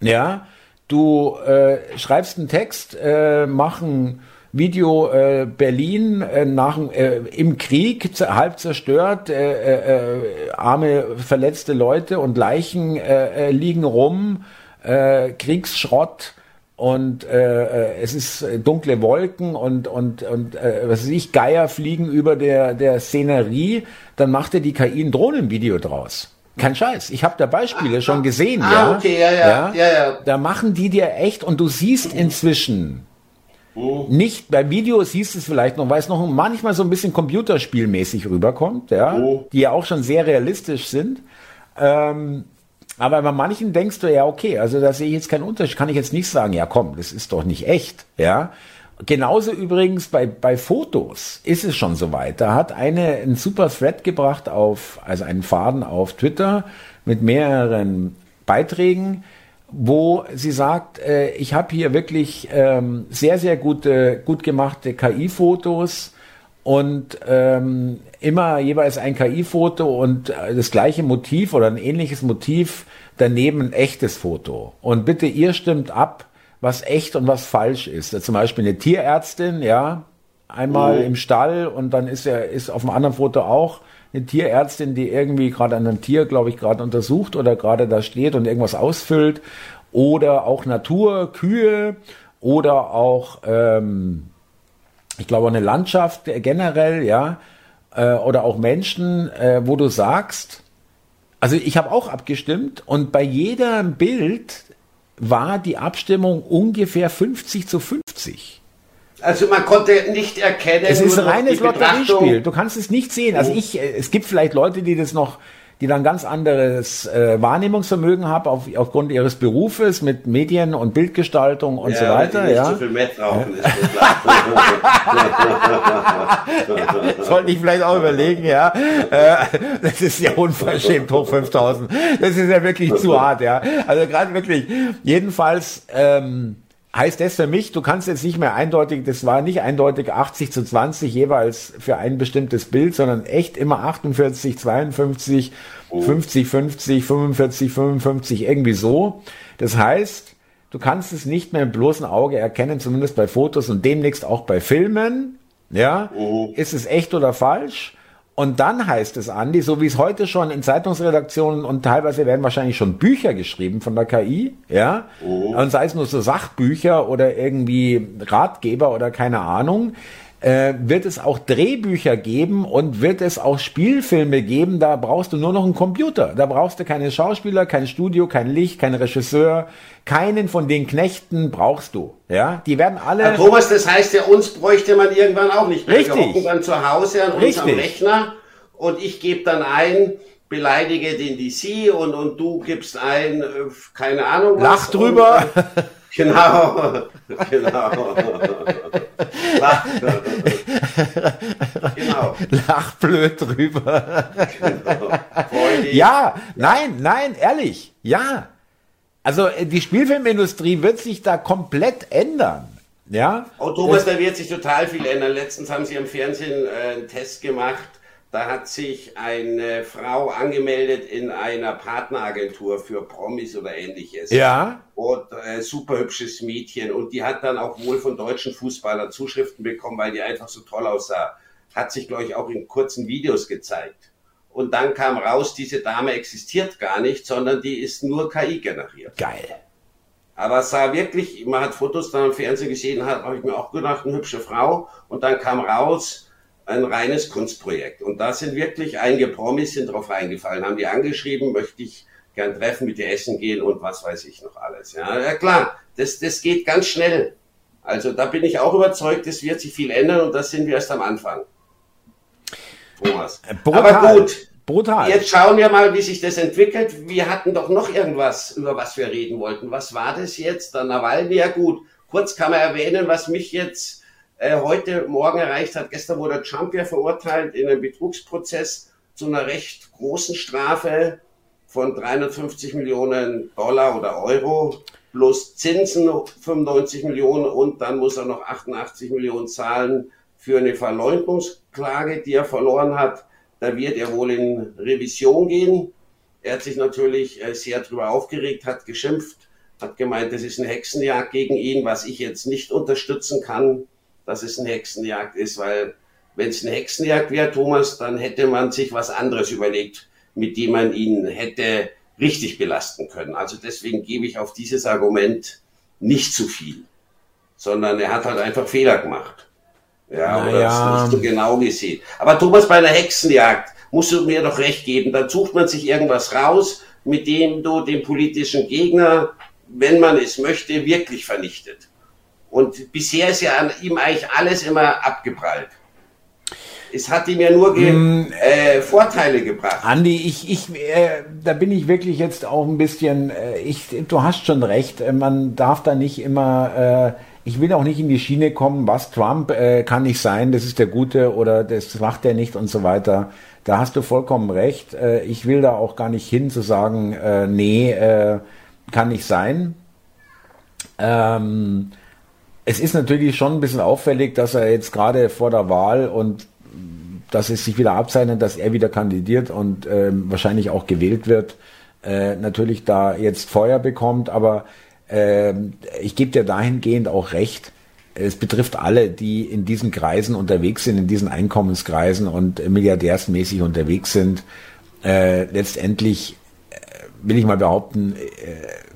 ja. Du äh, schreibst einen Text, äh, machen Video äh, Berlin äh, nach, äh, im Krieg halb zerstört, äh, äh, äh, arme verletzte Leute und Leichen äh, äh, liegen rum, äh, Kriegsschrott und äh, äh, es ist dunkle Wolken und und und äh, was weiß ich Geier fliegen über der der Szenerie, dann macht er die KI ein Drohnenvideo draus. Kein Scheiß. Ich habe da Beispiele ah, schon gesehen, ah, ja. Okay, ja, ja, ja, ja, ja. Da machen die dir echt und du siehst inzwischen Mhm. Nicht, bei Videos siehst du es vielleicht noch, weil es noch manchmal so ein bisschen computerspielmäßig rüberkommt, ja, mhm. die ja auch schon sehr realistisch sind. Ähm, aber bei manchen denkst du ja, okay, also da sehe ich jetzt keinen Unterschied, kann ich jetzt nicht sagen, ja komm, das ist doch nicht echt, ja. Genauso übrigens bei, bei Fotos ist es schon soweit. Da hat eine einen super Thread gebracht auf, also einen Faden auf Twitter mit mehreren Beiträgen, wo sie sagt, äh, ich habe hier wirklich ähm, sehr, sehr gute, gut gemachte KI-Fotos und ähm, immer jeweils ein KI-Foto und äh, das gleiche Motiv oder ein ähnliches Motiv, daneben ein echtes Foto. Und bitte ihr stimmt ab, was echt und was falsch ist. Zum Beispiel eine Tierärztin, ja, einmal mhm. im Stall und dann ist er ist auf dem anderen Foto auch eine Tierärztin, die irgendwie gerade an einem Tier, glaube ich, gerade untersucht oder gerade da steht und irgendwas ausfüllt. Oder auch Natur, Kühe oder auch, ähm, ich glaube, eine Landschaft generell, ja, äh, oder auch Menschen, äh, wo du sagst, also ich habe auch abgestimmt und bei jedem Bild war die Abstimmung ungefähr 50 zu 50. Also man konnte nicht erkennen. Es ist ein reines Lotteriespiel. Du kannst es nicht sehen. Also oh. ich, äh, es gibt vielleicht Leute, die das noch, die dann ganz anderes äh, Wahrnehmungsvermögen haben auf, aufgrund ihres Berufes mit Medien und Bildgestaltung und ja, so weiter. ja. Zu viel Meth rauchen ist ja, (laughs) sollte ich vielleicht auch überlegen, ja. Äh, das ist ja unverschämt hoch 5000. Das ist ja wirklich zu hart, ja. Also gerade wirklich. Jedenfalls. Ähm, heißt das für mich, du kannst jetzt nicht mehr eindeutig, das war nicht eindeutig 80 zu 20 jeweils für ein bestimmtes Bild, sondern echt immer 48, 52, oh. 50, 50, 45, 55, irgendwie so. Das heißt, du kannst es nicht mehr im bloßen Auge erkennen, zumindest bei Fotos und demnächst auch bei Filmen. Ja, oh. ist es echt oder falsch? Und dann heißt es, Andi, so wie es heute schon in Zeitungsredaktionen und teilweise werden wahrscheinlich schon Bücher geschrieben von der KI, ja, oh. und sei es nur so Sachbücher oder irgendwie Ratgeber oder keine Ahnung, äh, wird es auch Drehbücher geben und wird es auch Spielfilme geben, da brauchst du nur noch einen Computer. Da brauchst du keine Schauspieler, kein Studio, kein Licht, kein Regisseur, keinen von den Knechten brauchst du. Ja, die werden alle. Herr Thomas, das heißt ja, uns bräuchte man irgendwann auch nicht mehr. Richtig. Wir hocken dann zu Hause an Richtig. unserem Rechner und ich gebe dann ein, beleidige den DC und, und du gibst ein, äh, keine Ahnung was. Lach drüber. Und, äh, (laughs) Genau, (laughs) genau. Lach, genau. Lach blöd drüber. Genau. Ja, nein, nein, ehrlich, ja. Also äh, die Spielfilmindustrie wird sich da komplett ändern. Ja. Oh Thomas, da wird sich total viel ändern. Letztens haben sie im Fernsehen äh, einen Test gemacht da hat sich eine Frau angemeldet in einer Partneragentur für Promis oder ähnliches. Ja. Und äh, super hübsches Mädchen. Und die hat dann auch wohl von deutschen Fußballern Zuschriften bekommen, weil die einfach so toll aussah. Hat sich, glaube ich, auch in kurzen Videos gezeigt. Und dann kam raus, diese Dame existiert gar nicht, sondern die ist nur KI generiert. Geil. Aber es sah wirklich, man hat Fotos dann im Fernsehen gesehen, hat, habe ich mir auch gedacht, eine hübsche Frau. Und dann kam raus, ein reines Kunstprojekt. Und da sind wirklich einige Promis sind drauf reingefallen, haben die angeschrieben, möchte ich gern treffen, mit dir essen gehen und was weiß ich noch alles. Ja, ja klar, das, das geht ganz schnell. Also da bin ich auch überzeugt, es wird sich viel ändern und das sind wir erst am Anfang. Thomas. Äh, brutal. Aber gut. Brutal. Jetzt schauen wir mal, wie sich das entwickelt. Wir hatten doch noch irgendwas, über was wir reden wollten. Was war das jetzt? Der Nawalny, ja gut. Kurz kann man erwähnen, was mich jetzt äh, heute Morgen erreicht hat. Gestern wurde Trump ja verurteilt in einem Betrugsprozess zu einer recht großen Strafe von 350 Millionen Dollar oder Euro plus Zinsen 95 Millionen und dann muss er noch 88 Millionen zahlen für eine Verleumdungsklage, die er verloren hat. Da wird er wohl in Revision gehen. Er hat sich natürlich äh, sehr darüber aufgeregt, hat geschimpft, hat gemeint, das ist eine Hexenjagd gegen ihn, was ich jetzt nicht unterstützen kann dass es eine Hexenjagd ist, weil wenn es eine Hexenjagd wäre, Thomas, dann hätte man sich was anderes überlegt, mit dem man ihn hätte richtig belasten können. Also deswegen gebe ich auf dieses Argument nicht zu viel, sondern er hat halt einfach Fehler gemacht. Ja, naja. oder es nicht so genau gesehen. Aber Thomas, bei einer Hexenjagd musst du mir doch recht geben, dann sucht man sich irgendwas raus, mit dem du den politischen Gegner, wenn man es möchte, wirklich vernichtet. Und bisher ist ja an ihm eigentlich alles immer abgeprallt. Es hat ihm ja nur ge mm, äh, Vorteile gebracht. Andi, ich, ich, äh, da bin ich wirklich jetzt auch ein bisschen, äh, ich, du hast schon recht, äh, man darf da nicht immer, äh, ich will auch nicht in die Schiene kommen, was Trump äh, kann nicht sein, das ist der Gute oder das macht er nicht und so weiter. Da hast du vollkommen recht. ich will da auch gar nicht hin zu sagen, nee, kann nicht sein. Ähm, es ist natürlich schon ein bisschen auffällig, dass er jetzt gerade vor der Wahl und dass es sich wieder abzeichnet, dass er wieder kandidiert und ähm, wahrscheinlich auch gewählt wird, äh, natürlich da jetzt Feuer bekommt. Aber äh, ich gebe dir dahingehend auch recht. es betrifft alle, die in diesen Kreisen unterwegs sind, in diesen Einkommenskreisen und milliardärsmäßig unterwegs sind. Äh, letztendlich äh, will ich mal behaupten, äh,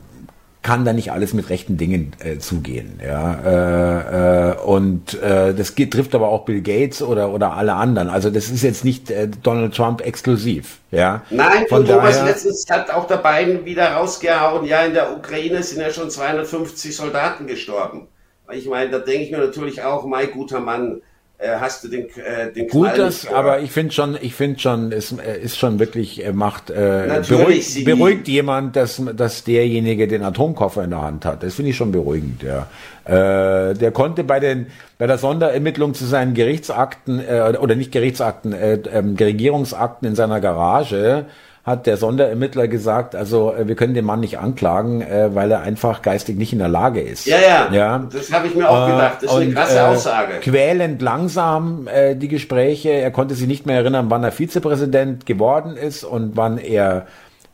kann da nicht alles mit rechten Dingen äh, zugehen. Ja? Äh, äh, und äh, das geht, trifft aber auch Bill Gates oder, oder alle anderen. Also das ist jetzt nicht äh, Donald Trump exklusiv. Ja? Nein, Von Thomas daher, letztens hat auch der Biden wieder rausgehauen, ja, in der Ukraine sind ja schon 250 Soldaten gestorben. Ich meine, da denke ich mir natürlich auch, mein guter Mann, hast du den, äh, den Gut, das, aber ich finde schon, ich finde schon, es äh, ist schon wirklich, er macht, äh, beruhigt, beruhigt jemand, dass, dass derjenige den Atomkoffer in der Hand hat. Das finde ich schon beruhigend, ja. Äh, der konnte bei den, bei der Sonderermittlung zu seinen Gerichtsakten, äh, oder nicht Gerichtsakten, äh, äh, Regierungsakten in seiner Garage, hat der Sonderermittler gesagt, also äh, wir können den Mann nicht anklagen, äh, weil er einfach geistig nicht in der Lage ist. Ja, ja. ja? Das habe ich mir auch gedacht. Das ist und, eine krasse Aussage. Quälend langsam äh, die Gespräche. Er konnte sich nicht mehr erinnern, wann er Vizepräsident geworden ist und wann er,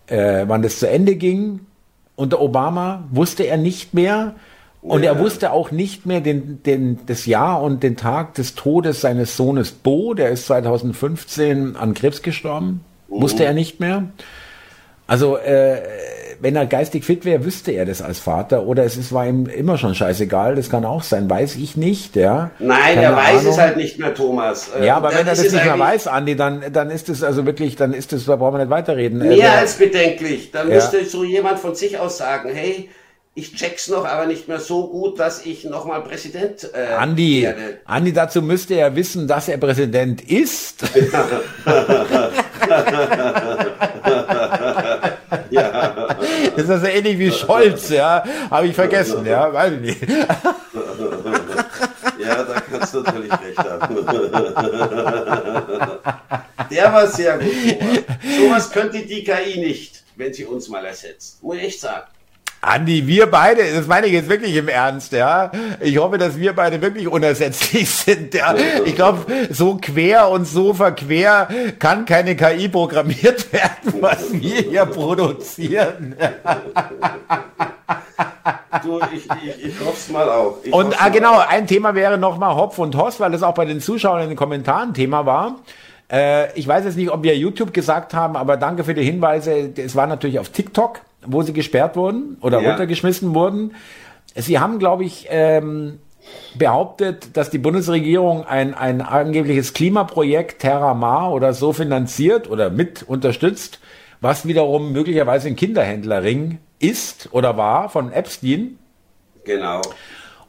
äh, wann es zu Ende ging. Unter Obama wusste er nicht mehr. Und ja. er wusste auch nicht mehr den, den, das Jahr und den Tag des Todes seines Sohnes Bo, der ist 2015 an Krebs gestorben. Musste er nicht mehr. Also, äh, wenn er geistig fit wäre, wüsste er das als Vater. Oder es ist, war ihm immer schon scheißegal. Das kann auch sein. Weiß ich nicht, ja. Nein, Keine er weiß Ahnung. es halt nicht mehr, Thomas. Ja, aber wenn er das nicht mehr weiß, Andi, dann, dann ist es also wirklich, dann ist es, da brauchen wir nicht weiterreden. Mehr also, als bedenklich. Dann ja. müsste so jemand von sich aus sagen, hey, ich check's noch, aber nicht mehr so gut, dass ich nochmal Präsident äh, Andi, werde. Andi, dazu müsste er wissen, dass er Präsident ist. (laughs) (laughs) (laughs) ja. Das ist also ähnlich wie Scholz, ja. Habe ich vergessen, ja. Weiß ich nicht. Ja, da kannst du natürlich recht haben. Der war sehr gut. Sowas könnte die KI nicht, wenn sie uns mal ersetzt. Muss ich echt sagen. Andi, wir beide, das meine ich jetzt wirklich im Ernst, ja. Ich hoffe, dass wir beide wirklich unersetzlich (laughs) sind. Ja. Ich glaube, so quer und so verquer kann keine KI programmiert (laughs) werden, was wir hier produzieren. Du, ich, ich, ich hoffe es mal auch. Ich und ah, genau, ein Thema wäre nochmal Hopf und Hoss, weil das auch bei den Zuschauern in den Kommentaren Thema war. Äh, ich weiß jetzt nicht, ob wir YouTube gesagt haben, aber danke für die Hinweise. Es war natürlich auf TikTok wo sie gesperrt wurden oder ja. runtergeschmissen wurden. Sie haben, glaube ich, ähm, behauptet, dass die Bundesregierung ein, ein angebliches Klimaprojekt Terra Mar oder so finanziert oder mit unterstützt, was wiederum möglicherweise ein Kinderhändlerring ist oder war von Epstein. Genau.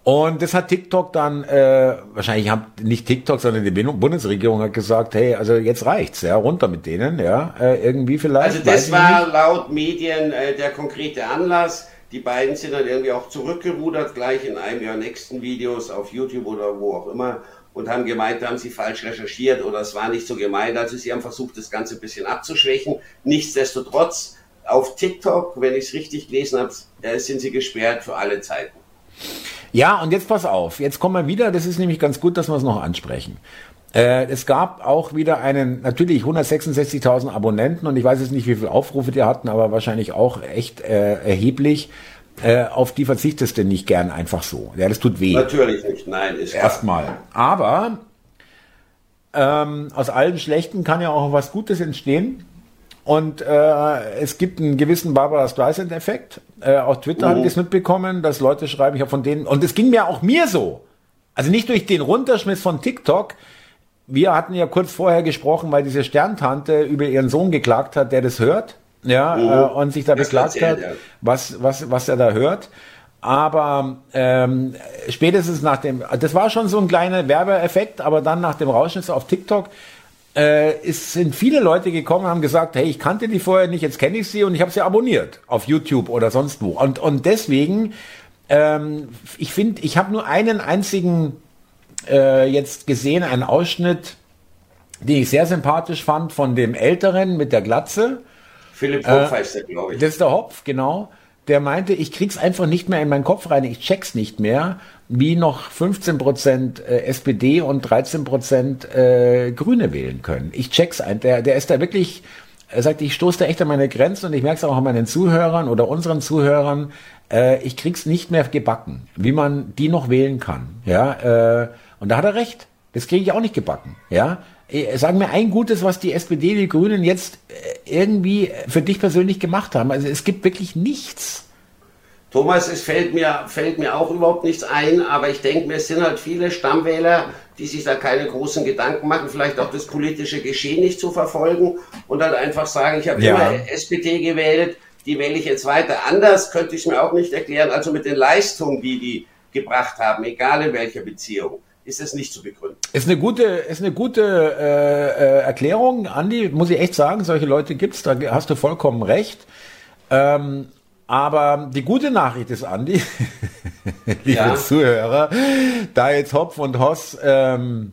Und das hat TikTok dann, äh, wahrscheinlich haben nicht TikTok, sondern die Bundesregierung hat gesagt, hey, also jetzt reicht's, ja, runter mit denen, ja, äh, irgendwie vielleicht. Also das war nicht. laut Medien äh, der konkrete Anlass. Die beiden sind dann irgendwie auch zurückgerudert, gleich in einem ihrer nächsten Videos auf YouTube oder wo auch immer und haben gemeint, da haben sie falsch recherchiert oder es war nicht so gemeint. Also sie haben versucht, das Ganze ein bisschen abzuschwächen. Nichtsdestotrotz, auf TikTok, wenn ich es richtig gelesen habe, äh, sind sie gesperrt für alle Zeiten. Ja, und jetzt pass auf, jetzt kommen wir wieder, das ist nämlich ganz gut, dass wir es noch ansprechen. Äh, es gab auch wieder einen, natürlich 166.000 Abonnenten und ich weiß jetzt nicht, wie viele Aufrufe die hatten, aber wahrscheinlich auch echt äh, erheblich. Äh, auf die verzichtest du nicht gern einfach so. Ja, das tut weh. Natürlich nicht, nein, ist Erstmal. Aber ähm, aus allem Schlechten kann ja auch was Gutes entstehen. Und äh, es gibt einen gewissen Barbara Streisand-Effekt. Äh, auf Twitter oh. habe ich es mitbekommen, dass Leute schreiben, ich habe von denen, und es ging mir auch mir so. Also nicht durch den Runterschmiss von TikTok. Wir hatten ja kurz vorher gesprochen, weil diese Sterntante über ihren Sohn geklagt hat, der das hört, ja, oh. äh, und sich da das beklagt hat, was, was, was er da hört. Aber ähm, spätestens nach dem, das war schon so ein kleiner Werbeeffekt, aber dann nach dem Rausschnitt auf TikTok äh, es sind viele Leute gekommen und haben gesagt, hey, ich kannte die vorher nicht, jetzt kenne ich sie und ich habe sie abonniert auf YouTube oder sonst wo. Und, und deswegen, ähm, ich finde, ich habe nur einen einzigen äh, jetzt gesehen, einen Ausschnitt, den ich sehr sympathisch fand von dem Älteren mit der Glatze. Philipp Hopf äh, heißt der, glaube ich. Das ist der Hopf, genau. Der meinte, ich krieg's einfach nicht mehr in meinen Kopf rein, ich check's nicht mehr wie noch 15 Prozent äh, SPD und 13 Prozent äh, Grüne wählen können. Ich check's ein. Der, der ist da wirklich Er sagt, ich stoße da echt an meine Grenzen und ich merke es auch an meinen Zuhörern oder unseren Zuhörern. Äh, ich krieg's nicht mehr gebacken, wie man die noch wählen kann. Ja, äh, und da hat er recht. Das kriege ich auch nicht gebacken. Ja, äh, Sag mir ein Gutes, was die SPD, die Grünen jetzt irgendwie für dich persönlich gemacht haben. Also es gibt wirklich nichts. Thomas, es fällt mir, fällt mir auch überhaupt nichts ein, aber ich denke mir, es sind halt viele Stammwähler, die sich da keine großen Gedanken machen, vielleicht auch das politische Geschehen nicht zu verfolgen und dann einfach sagen, ich habe ja. immer SPD gewählt, die wähle ich jetzt weiter. Anders könnte ich es mir auch nicht erklären, also mit den Leistungen, die die gebracht haben, egal in welcher Beziehung ist es nicht zu begründen. Ist eine gute, ist eine gute äh, äh, Erklärung, Andi, muss ich echt sagen, solche Leute gibt's, da hast du vollkommen recht. Ähm, aber die gute Nachricht ist, Andi, (laughs) liebe ja. Zuhörer, da jetzt Hopf und Hoss ähm,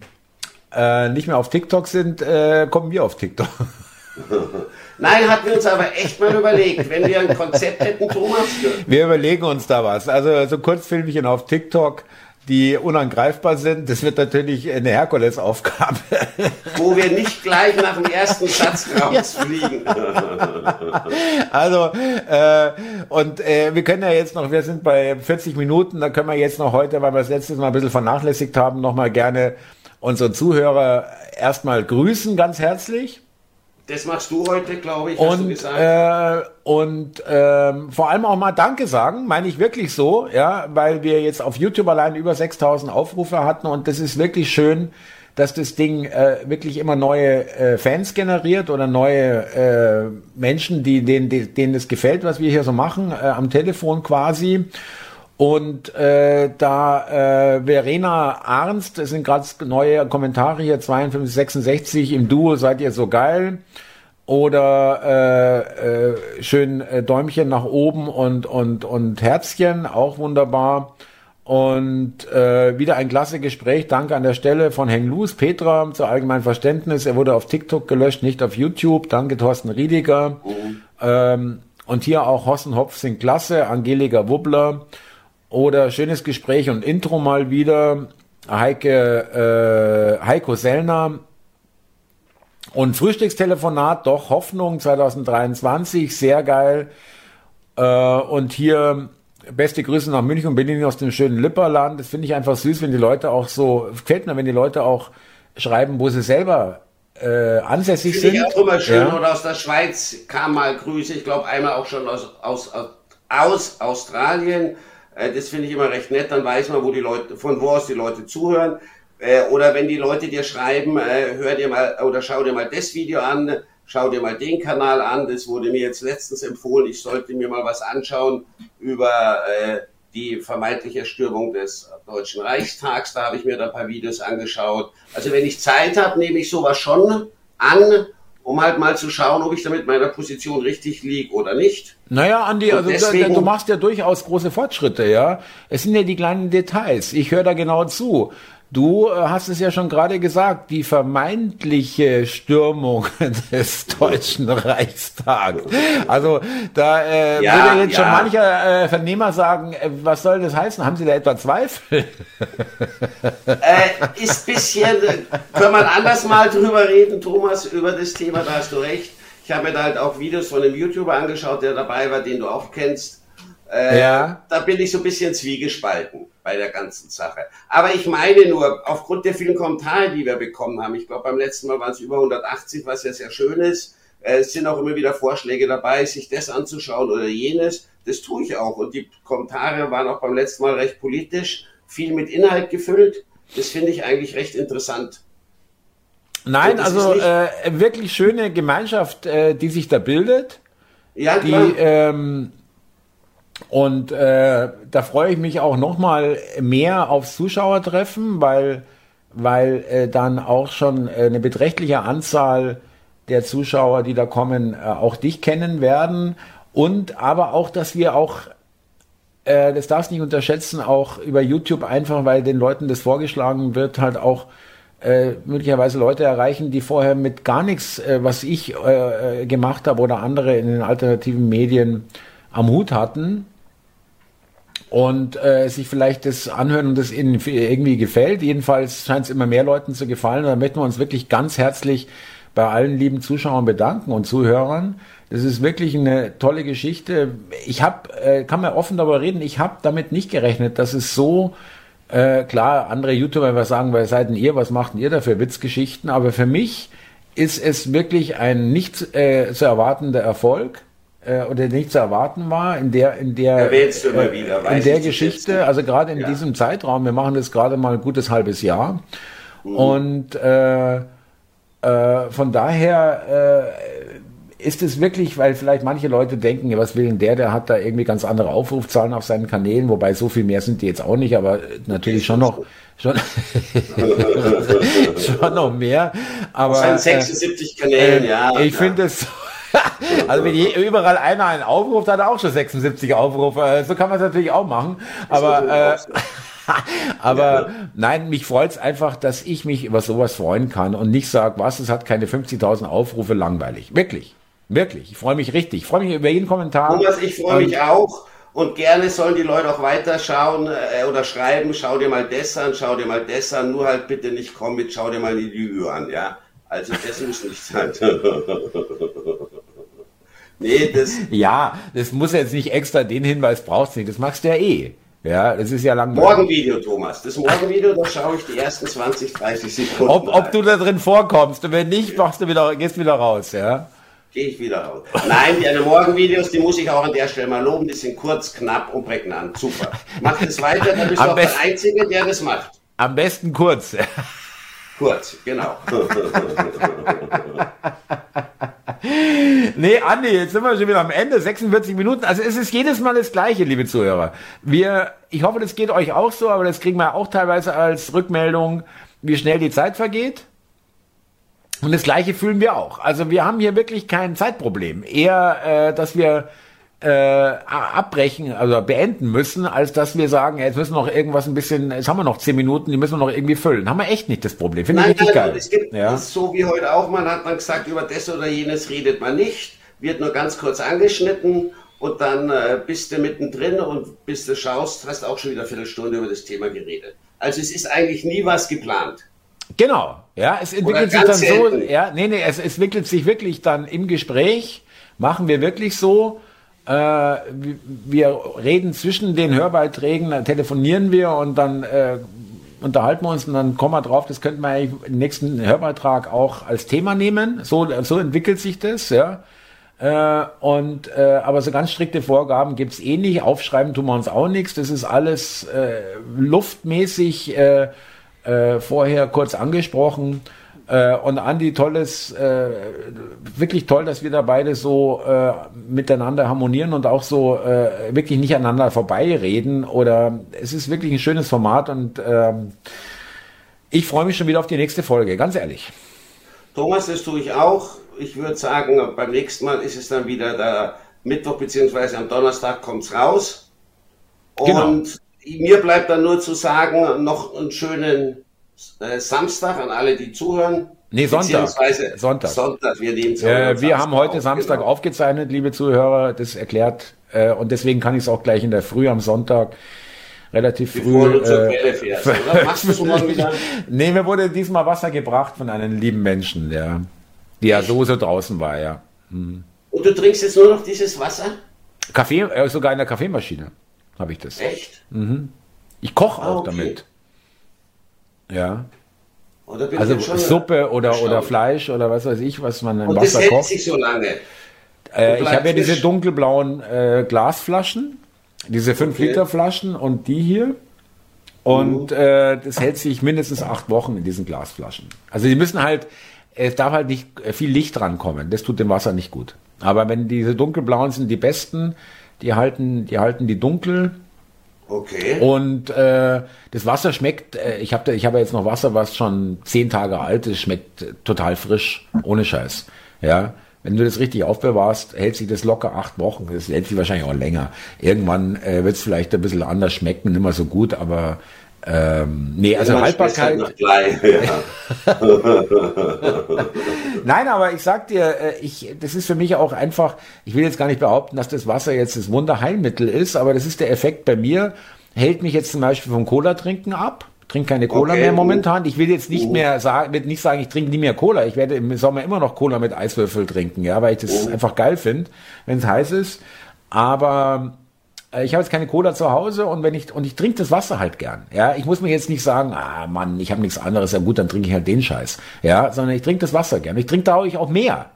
äh, nicht mehr auf TikTok sind, äh, kommen wir auf TikTok. (laughs) Nein, hatten wir uns aber echt mal überlegt, wenn wir ein Konzept hätten, Thomas. Wir überlegen uns da was. Also so Kurzfilmchen auf TikTok die unangreifbar sind. Das wird natürlich eine Herkulesaufgabe. (laughs) Wo wir nicht gleich nach dem ersten Satz (laughs) rausfliegen. (laughs) also, äh, und äh, wir können ja jetzt noch, wir sind bei 40 Minuten, da können wir jetzt noch heute, weil wir das letztes Mal ein bisschen vernachlässigt haben, nochmal gerne unsere Zuhörer erstmal grüßen, ganz herzlich. Das machst du heute, glaube ich, hast und, du gesagt. Äh, und ähm, vor allem auch mal Danke sagen, meine ich wirklich so, ja, weil wir jetzt auf YouTube allein über 6000 Aufrufe hatten und das ist wirklich schön, dass das Ding äh, wirklich immer neue äh, Fans generiert oder neue äh, Menschen, die denen, denen das gefällt, was wir hier so machen, äh, am Telefon quasi. Und äh, da äh, Verena Arnst, es sind gerade neue Kommentare hier, 52, 66, im Duo seid ihr so geil. Oder äh, äh, schön äh, Däumchen nach oben und, und, und Herzchen, auch wunderbar. Und äh, wieder ein klasse Gespräch. Danke an der Stelle von Heng Luz, Petra, zu allgemeinem Verständnis. Er wurde auf TikTok gelöscht, nicht auf YouTube. Danke, Thorsten Riediger. Mhm. Ähm, und hier auch Hossen Hopf sind klasse. Angelika Wubbler. Oder schönes Gespräch und Intro mal wieder. Heike, äh, Heiko Sellner. Und Frühstückstelefonat, doch Hoffnung 2023, sehr geil. Äh, und hier beste Grüße nach München und Berlin aus dem schönen Lipperland. Das finde ich einfach süß, wenn die Leute auch so, gefällt mir, wenn die Leute auch schreiben, wo sie selber äh, ansässig sind. Ich auch immer schön. Ja. Oder aus der Schweiz kam mal Grüße, ich glaube einmal auch schon aus, aus, aus Australien. Äh, das finde ich immer recht nett, dann weiß man, wo die Leute, von wo aus die Leute zuhören. Äh, oder wenn die Leute dir schreiben, äh, hör dir mal oder schau dir mal das Video an, schau dir mal den Kanal an. Das wurde mir jetzt letztens empfohlen. Ich sollte mir mal was anschauen über die vermeintliche Erstürmung des Deutschen Reichstags. Da habe ich mir da ein paar Videos angeschaut. Also wenn ich Zeit habe, nehme ich sowas schon an um halt mal zu schauen, ob ich damit meiner Position richtig liege oder nicht. Naja, Andi, also deswegen, du machst ja durchaus große Fortschritte, ja. Es sind ja die kleinen Details. Ich höre da genau zu. Du äh, hast es ja schon gerade gesagt, die vermeintliche Stürmung (laughs) des Deutschen Reichstags. Also da äh, ja, würde jetzt ja. schon mancher äh, Vernehmer sagen, äh, was soll das heißen? Haben Sie da etwa Zweifel? (laughs) Äh, ist bisschen, können wir anders mal drüber reden, Thomas, über das Thema, da hast du recht. Ich habe mir da halt auch Videos von einem YouTuber angeschaut, der dabei war, den du auch kennst. Äh, ja. Da bin ich so ein bisschen zwiegespalten bei der ganzen Sache. Aber ich meine nur, aufgrund der vielen Kommentare, die wir bekommen haben, ich glaube beim letzten Mal waren es über 180, was ja sehr schön ist, äh, es sind auch immer wieder Vorschläge dabei, sich das anzuschauen oder jenes. Das tue ich auch. Und die Kommentare waren auch beim letzten Mal recht politisch, viel mit Inhalt gefüllt. Das finde ich eigentlich recht interessant. Nein, also äh, wirklich schöne Gemeinschaft, äh, die sich da bildet. Ja, klar. Die, ähm, und äh, da freue ich mich auch noch mal mehr aufs Zuschauertreffen, weil, weil äh, dann auch schon äh, eine beträchtliche Anzahl der Zuschauer, die da kommen, äh, auch dich kennen werden. Und aber auch, dass wir auch, äh, das darfst nicht unterschätzen, auch über YouTube einfach, weil den Leuten das vorgeschlagen wird, halt auch äh, möglicherweise Leute erreichen, die vorher mit gar nichts, äh, was ich äh, gemacht habe oder andere in den alternativen Medien am Hut hatten und äh, sich vielleicht das anhören und das ihnen irgendwie gefällt. Jedenfalls scheint es immer mehr Leuten zu gefallen. Da möchten wir uns wirklich ganz herzlich bei allen lieben Zuschauern bedanken und Zuhörern. Das ist wirklich eine tolle Geschichte. Ich habe, äh, kann man offen darüber reden, ich habe damit nicht gerechnet, dass es so äh, klar, andere YouTuber was sagen, wer seid denn ihr, was macht denn ihr da für Witzgeschichten? Aber für mich ist es wirklich ein nicht äh, zu erwartender Erfolg äh, oder nicht zu erwarten war in der in der äh, wieder, in der Geschichte, also gerade in ja. diesem Zeitraum. Wir machen das gerade mal ein gutes halbes Jahr mhm. und äh, äh, von daher äh, ist es wirklich, weil vielleicht manche Leute denken, ja, was will denn der, der hat da irgendwie ganz andere Aufrufzahlen auf seinen Kanälen, wobei so viel mehr sind die jetzt auch nicht, aber natürlich schon noch, schon, (laughs) schon noch mehr. Aber, sind 76 äh, Kanälen, ja. Ich ja. finde es, (laughs) also wenn überall einer einen aufruft, hat er auch schon 76 Aufrufe. Äh, so kann man es natürlich auch machen. Aber, äh, (laughs) aber nein, mich freut es einfach, dass ich mich über sowas freuen kann und nicht sage, was, es hat keine 50.000 Aufrufe, langweilig. Wirklich. Wirklich. Ich freue mich richtig. Ich freue mich über jeden Kommentar. Thomas, ich freue mich auch. Und gerne sollen die Leute auch weiterschauen äh, oder schreiben, schau dir mal das an, schau dir mal das an, nur halt bitte nicht komm mit, schau dir mal die Lüge an, ja. Also das muss nicht (laughs) sein. nee, das. Ja, das muss jetzt nicht extra den Hinweis brauchst nicht, das machst du ja eh. Ja, das ist ja langweilig. Morgenvideo, Thomas. Das Morgenvideo, da schaue ich die ersten 20, 30 Sekunden. Ob, ob du da drin vorkommst und wenn nicht, machst du wieder, gehst wieder raus, ja gehe ich wieder raus. Nein, die Morgenvideos, die muss ich auch an der Stelle mal loben. Die sind kurz, knapp und prägnant. Super. Mach das weiter, dann bist du auch der Einzige, der das macht. Am besten kurz. (laughs) Kurz, genau. nee, Andi, jetzt sind wir schon wieder am Ende, 46 Minuten. Also es ist jedes Mal das Gleiche, liebe Zuhörer. Wir, ich hoffe, das geht euch auch so, aber das kriegen wir auch teilweise als Rückmeldung, wie schnell die Zeit vergeht. Und das Gleiche fühlen wir auch. Also wir haben hier wirklich kein Zeitproblem. Eher, äh, dass wir äh, abbrechen, also beenden müssen, als dass wir sagen, jetzt müssen wir noch irgendwas ein bisschen, jetzt haben wir noch zehn Minuten, die müssen wir noch irgendwie füllen. Haben wir echt nicht das Problem. Finde ich richtig nein, geil. Es gibt ja. so wie heute auch, man hat man gesagt, über das oder jenes redet man nicht, wird nur ganz kurz angeschnitten und dann äh, bist du mittendrin und bis du schaust, hast auch schon wieder eine Viertelstunde über das Thema geredet. Also es ist eigentlich nie was geplant. Genau, ja, es entwickelt sich dann so, ja, nee, nee, es entwickelt sich wirklich dann im Gespräch, machen wir wirklich so, äh, wir reden zwischen den Hörbeiträgen, telefonieren wir und dann äh, unterhalten wir uns und dann kommen wir drauf, das könnten wir eigentlich im nächsten Hörbeitrag auch als Thema nehmen. So, so entwickelt sich das, ja. Äh, und äh, aber so ganz strikte Vorgaben gibt's eh nicht. Aufschreiben tun wir uns auch nichts. Das ist alles äh, luftmäßig. Äh, äh, vorher kurz angesprochen. Äh, und Andi, tolles, äh, wirklich toll, dass wir da beide so äh, miteinander harmonieren und auch so äh, wirklich nicht aneinander vorbeireden. Oder es ist wirklich ein schönes Format und ähm, ich freue mich schon wieder auf die nächste Folge, ganz ehrlich. Thomas, das tue ich auch. Ich würde sagen, beim nächsten Mal ist es dann wieder der Mittwoch beziehungsweise am Donnerstag kommt es raus. Genau. Und genau mir bleibt dann nur zu sagen, noch einen schönen Samstag an alle, die zuhören. Nee, Sonntag. Sonntag. Sonntag. Wir, nehmen äh, wir haben heute auf, Samstag genau. aufgezeichnet, liebe Zuhörer. Das erklärt, äh, und deswegen kann ich es auch gleich in der Früh am Sonntag relativ Bevor früh. Du zur äh, fährst, oder? (laughs) Machst du morgen wieder? nee, mir wurde diesmal Wasser gebracht von einem lieben Menschen, der, die ja so so draußen war, ja. Hm. Und du trinkst jetzt nur noch dieses Wasser? Kaffee, äh, sogar in der Kaffeemaschine habe ich das. Echt? Mhm. Ich koche auch ah, okay. damit. Ja. also Suppe oder, oder Fleisch oder was weiß ich, was man im Und Wasser das hält sich so lange. Äh, ich habe ja diese dunkelblauen äh, Glasflaschen, diese 5 okay. Liter Flaschen und die hier. Und uh. äh, das hält sich mindestens acht Wochen in diesen Glasflaschen. Also die müssen halt, es darf halt nicht viel Licht rankommen. Das tut dem Wasser nicht gut. Aber wenn diese dunkelblauen sind die besten, die halten, die halten die dunkel. Okay. Und äh, das Wasser schmeckt, äh, ich habe ich hab jetzt noch Wasser, was schon zehn Tage alt ist, schmeckt total frisch, ohne Scheiß. Ja. Wenn du das richtig aufbewahrst, hält sich das locker acht Wochen. Das hält sich wahrscheinlich auch länger. Irgendwann äh, wird es vielleicht ein bisschen anders schmecken, nicht mehr so gut, aber ähm, nee, also Haltbarkeit. Ja. (laughs) Nein, aber ich sag dir, äh, ich, das ist für mich auch einfach, ich will jetzt gar nicht behaupten, dass das Wasser jetzt das Wunderheilmittel ist, aber das ist der Effekt bei mir, hält mich jetzt zum Beispiel vom Cola trinken ab, trinke keine Cola okay. mehr momentan. Ich will jetzt nicht uh. mehr sagen, nicht sagen, ich trinke nie mehr Cola. Ich werde im Sommer immer noch Cola mit Eiswürfel trinken, ja, weil ich das uh. einfach geil finde, wenn es heiß ist. Aber ich habe jetzt keine Cola zu Hause und wenn ich und ich trinke das Wasser halt gern. Ja, ich muss mir jetzt nicht sagen, ah Mann, ich habe nichts anderes, ja gut, dann trinke ich halt den Scheiß. Ja, sondern ich trinke das Wasser gern. Ich trinke dadurch auch mehr,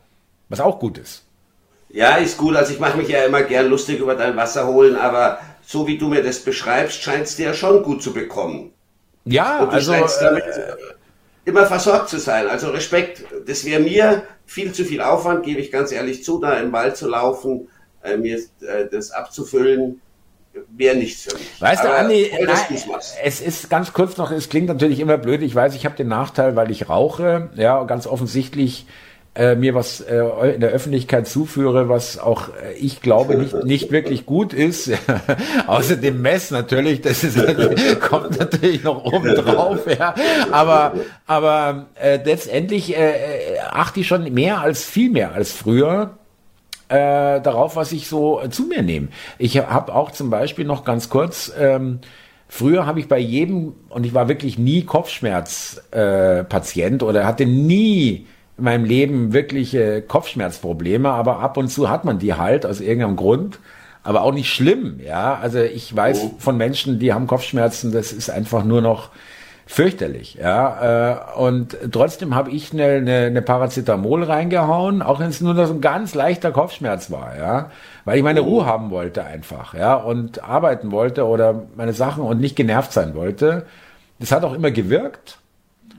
was auch gut ist. Ja, ist gut. Also ich mache mich ja immer gern lustig über dein Wasser holen, aber so wie du mir das beschreibst, scheint es dir ja schon gut zu bekommen. Ja, und du also damit äh, immer versorgt zu sein. Also Respekt. Das wäre mir viel zu viel Aufwand, gebe ich ganz ehrlich zu, da im Wald zu laufen, äh, mir äh, das abzufüllen wäre nichts für mich. Weißt du, Andi, nein, es ist ganz kurz noch, es klingt natürlich immer blöd. Ich weiß, ich habe den Nachteil, weil ich rauche, ja, ganz offensichtlich äh, mir was äh, in der Öffentlichkeit zuführe, was auch äh, ich glaube nicht, (laughs) nicht wirklich gut ist. (laughs) Außer dem Mess natürlich, das ist, (laughs) kommt natürlich noch oben drauf. Ja. Aber, aber äh, letztendlich äh, äh, achte ich schon mehr als viel mehr als früher äh, darauf, was ich so äh, zu mir nehme. Ich habe auch zum Beispiel noch ganz kurz, ähm, früher habe ich bei jedem, und ich war wirklich nie Kopfschmerzpatient äh, oder hatte nie in meinem Leben wirkliche Kopfschmerzprobleme, aber ab und zu hat man die halt aus irgendeinem Grund. Aber auch nicht schlimm, ja. Also ich weiß oh. von Menschen, die haben Kopfschmerzen, das ist einfach nur noch fürchterlich, ja. Äh, und trotzdem habe ich eine, eine, eine Paracetamol reingehauen, auch wenn es nur noch so ein ganz leichter Kopfschmerz war, ja. Weil ich meine Ruhe haben wollte einfach, ja, und arbeiten wollte oder meine Sachen und nicht genervt sein wollte. Das hat auch immer gewirkt.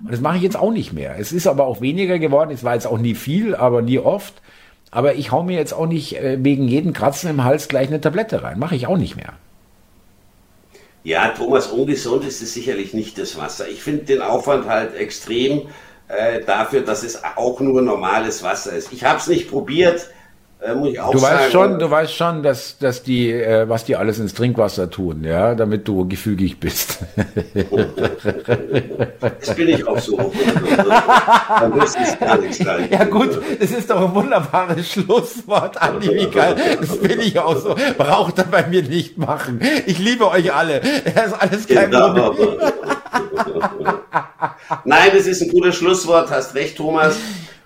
Und das mache ich jetzt auch nicht mehr. Es ist aber auch weniger geworden. Es war jetzt auch nie viel, aber nie oft. Aber ich hau mir jetzt auch nicht äh, wegen jedem Kratzen im Hals gleich eine Tablette rein. Mache ich auch nicht mehr. Ja, Thomas, ungesund ist es sicherlich nicht das Wasser. Ich finde den Aufwand halt extrem äh, dafür, dass es auch nur normales Wasser ist. Ich habe es nicht probiert. Äh, muss ich auch du sagen. weißt schon, du weißt schon, dass, dass die, äh, was die alles ins Trinkwasser tun, ja, damit du gefügig bist. das bin ich auch so. Rein. Ja gut, das ist doch ein wunderbares Schlusswort, Andi, geil. Das bin ich auch so. Braucht er bei mir nicht machen. Ich liebe euch alle. Das ist alles kein genau. Problem. Nein, das ist ein gutes Schlusswort. Hast recht, Thomas.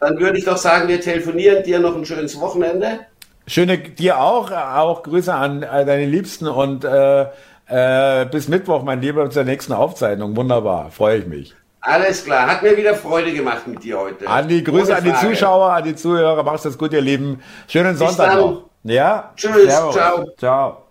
Dann würde ich doch sagen, wir telefonieren. Dir noch ein schönes Wochenende. Schöne dir auch. Auch Grüße an äh, deine Liebsten und äh, äh, bis Mittwoch, mein Lieber, zur nächsten Aufzeichnung. Wunderbar. Freue ich mich. Alles klar. Hat mir wieder Freude gemacht mit dir heute. Andi, Grüße an die Zuschauer, an die Zuhörer. Mach's das gut, ihr Lieben. Schönen Sonntag noch. Ja? Tschüss. Servus. Ciao. Ciao.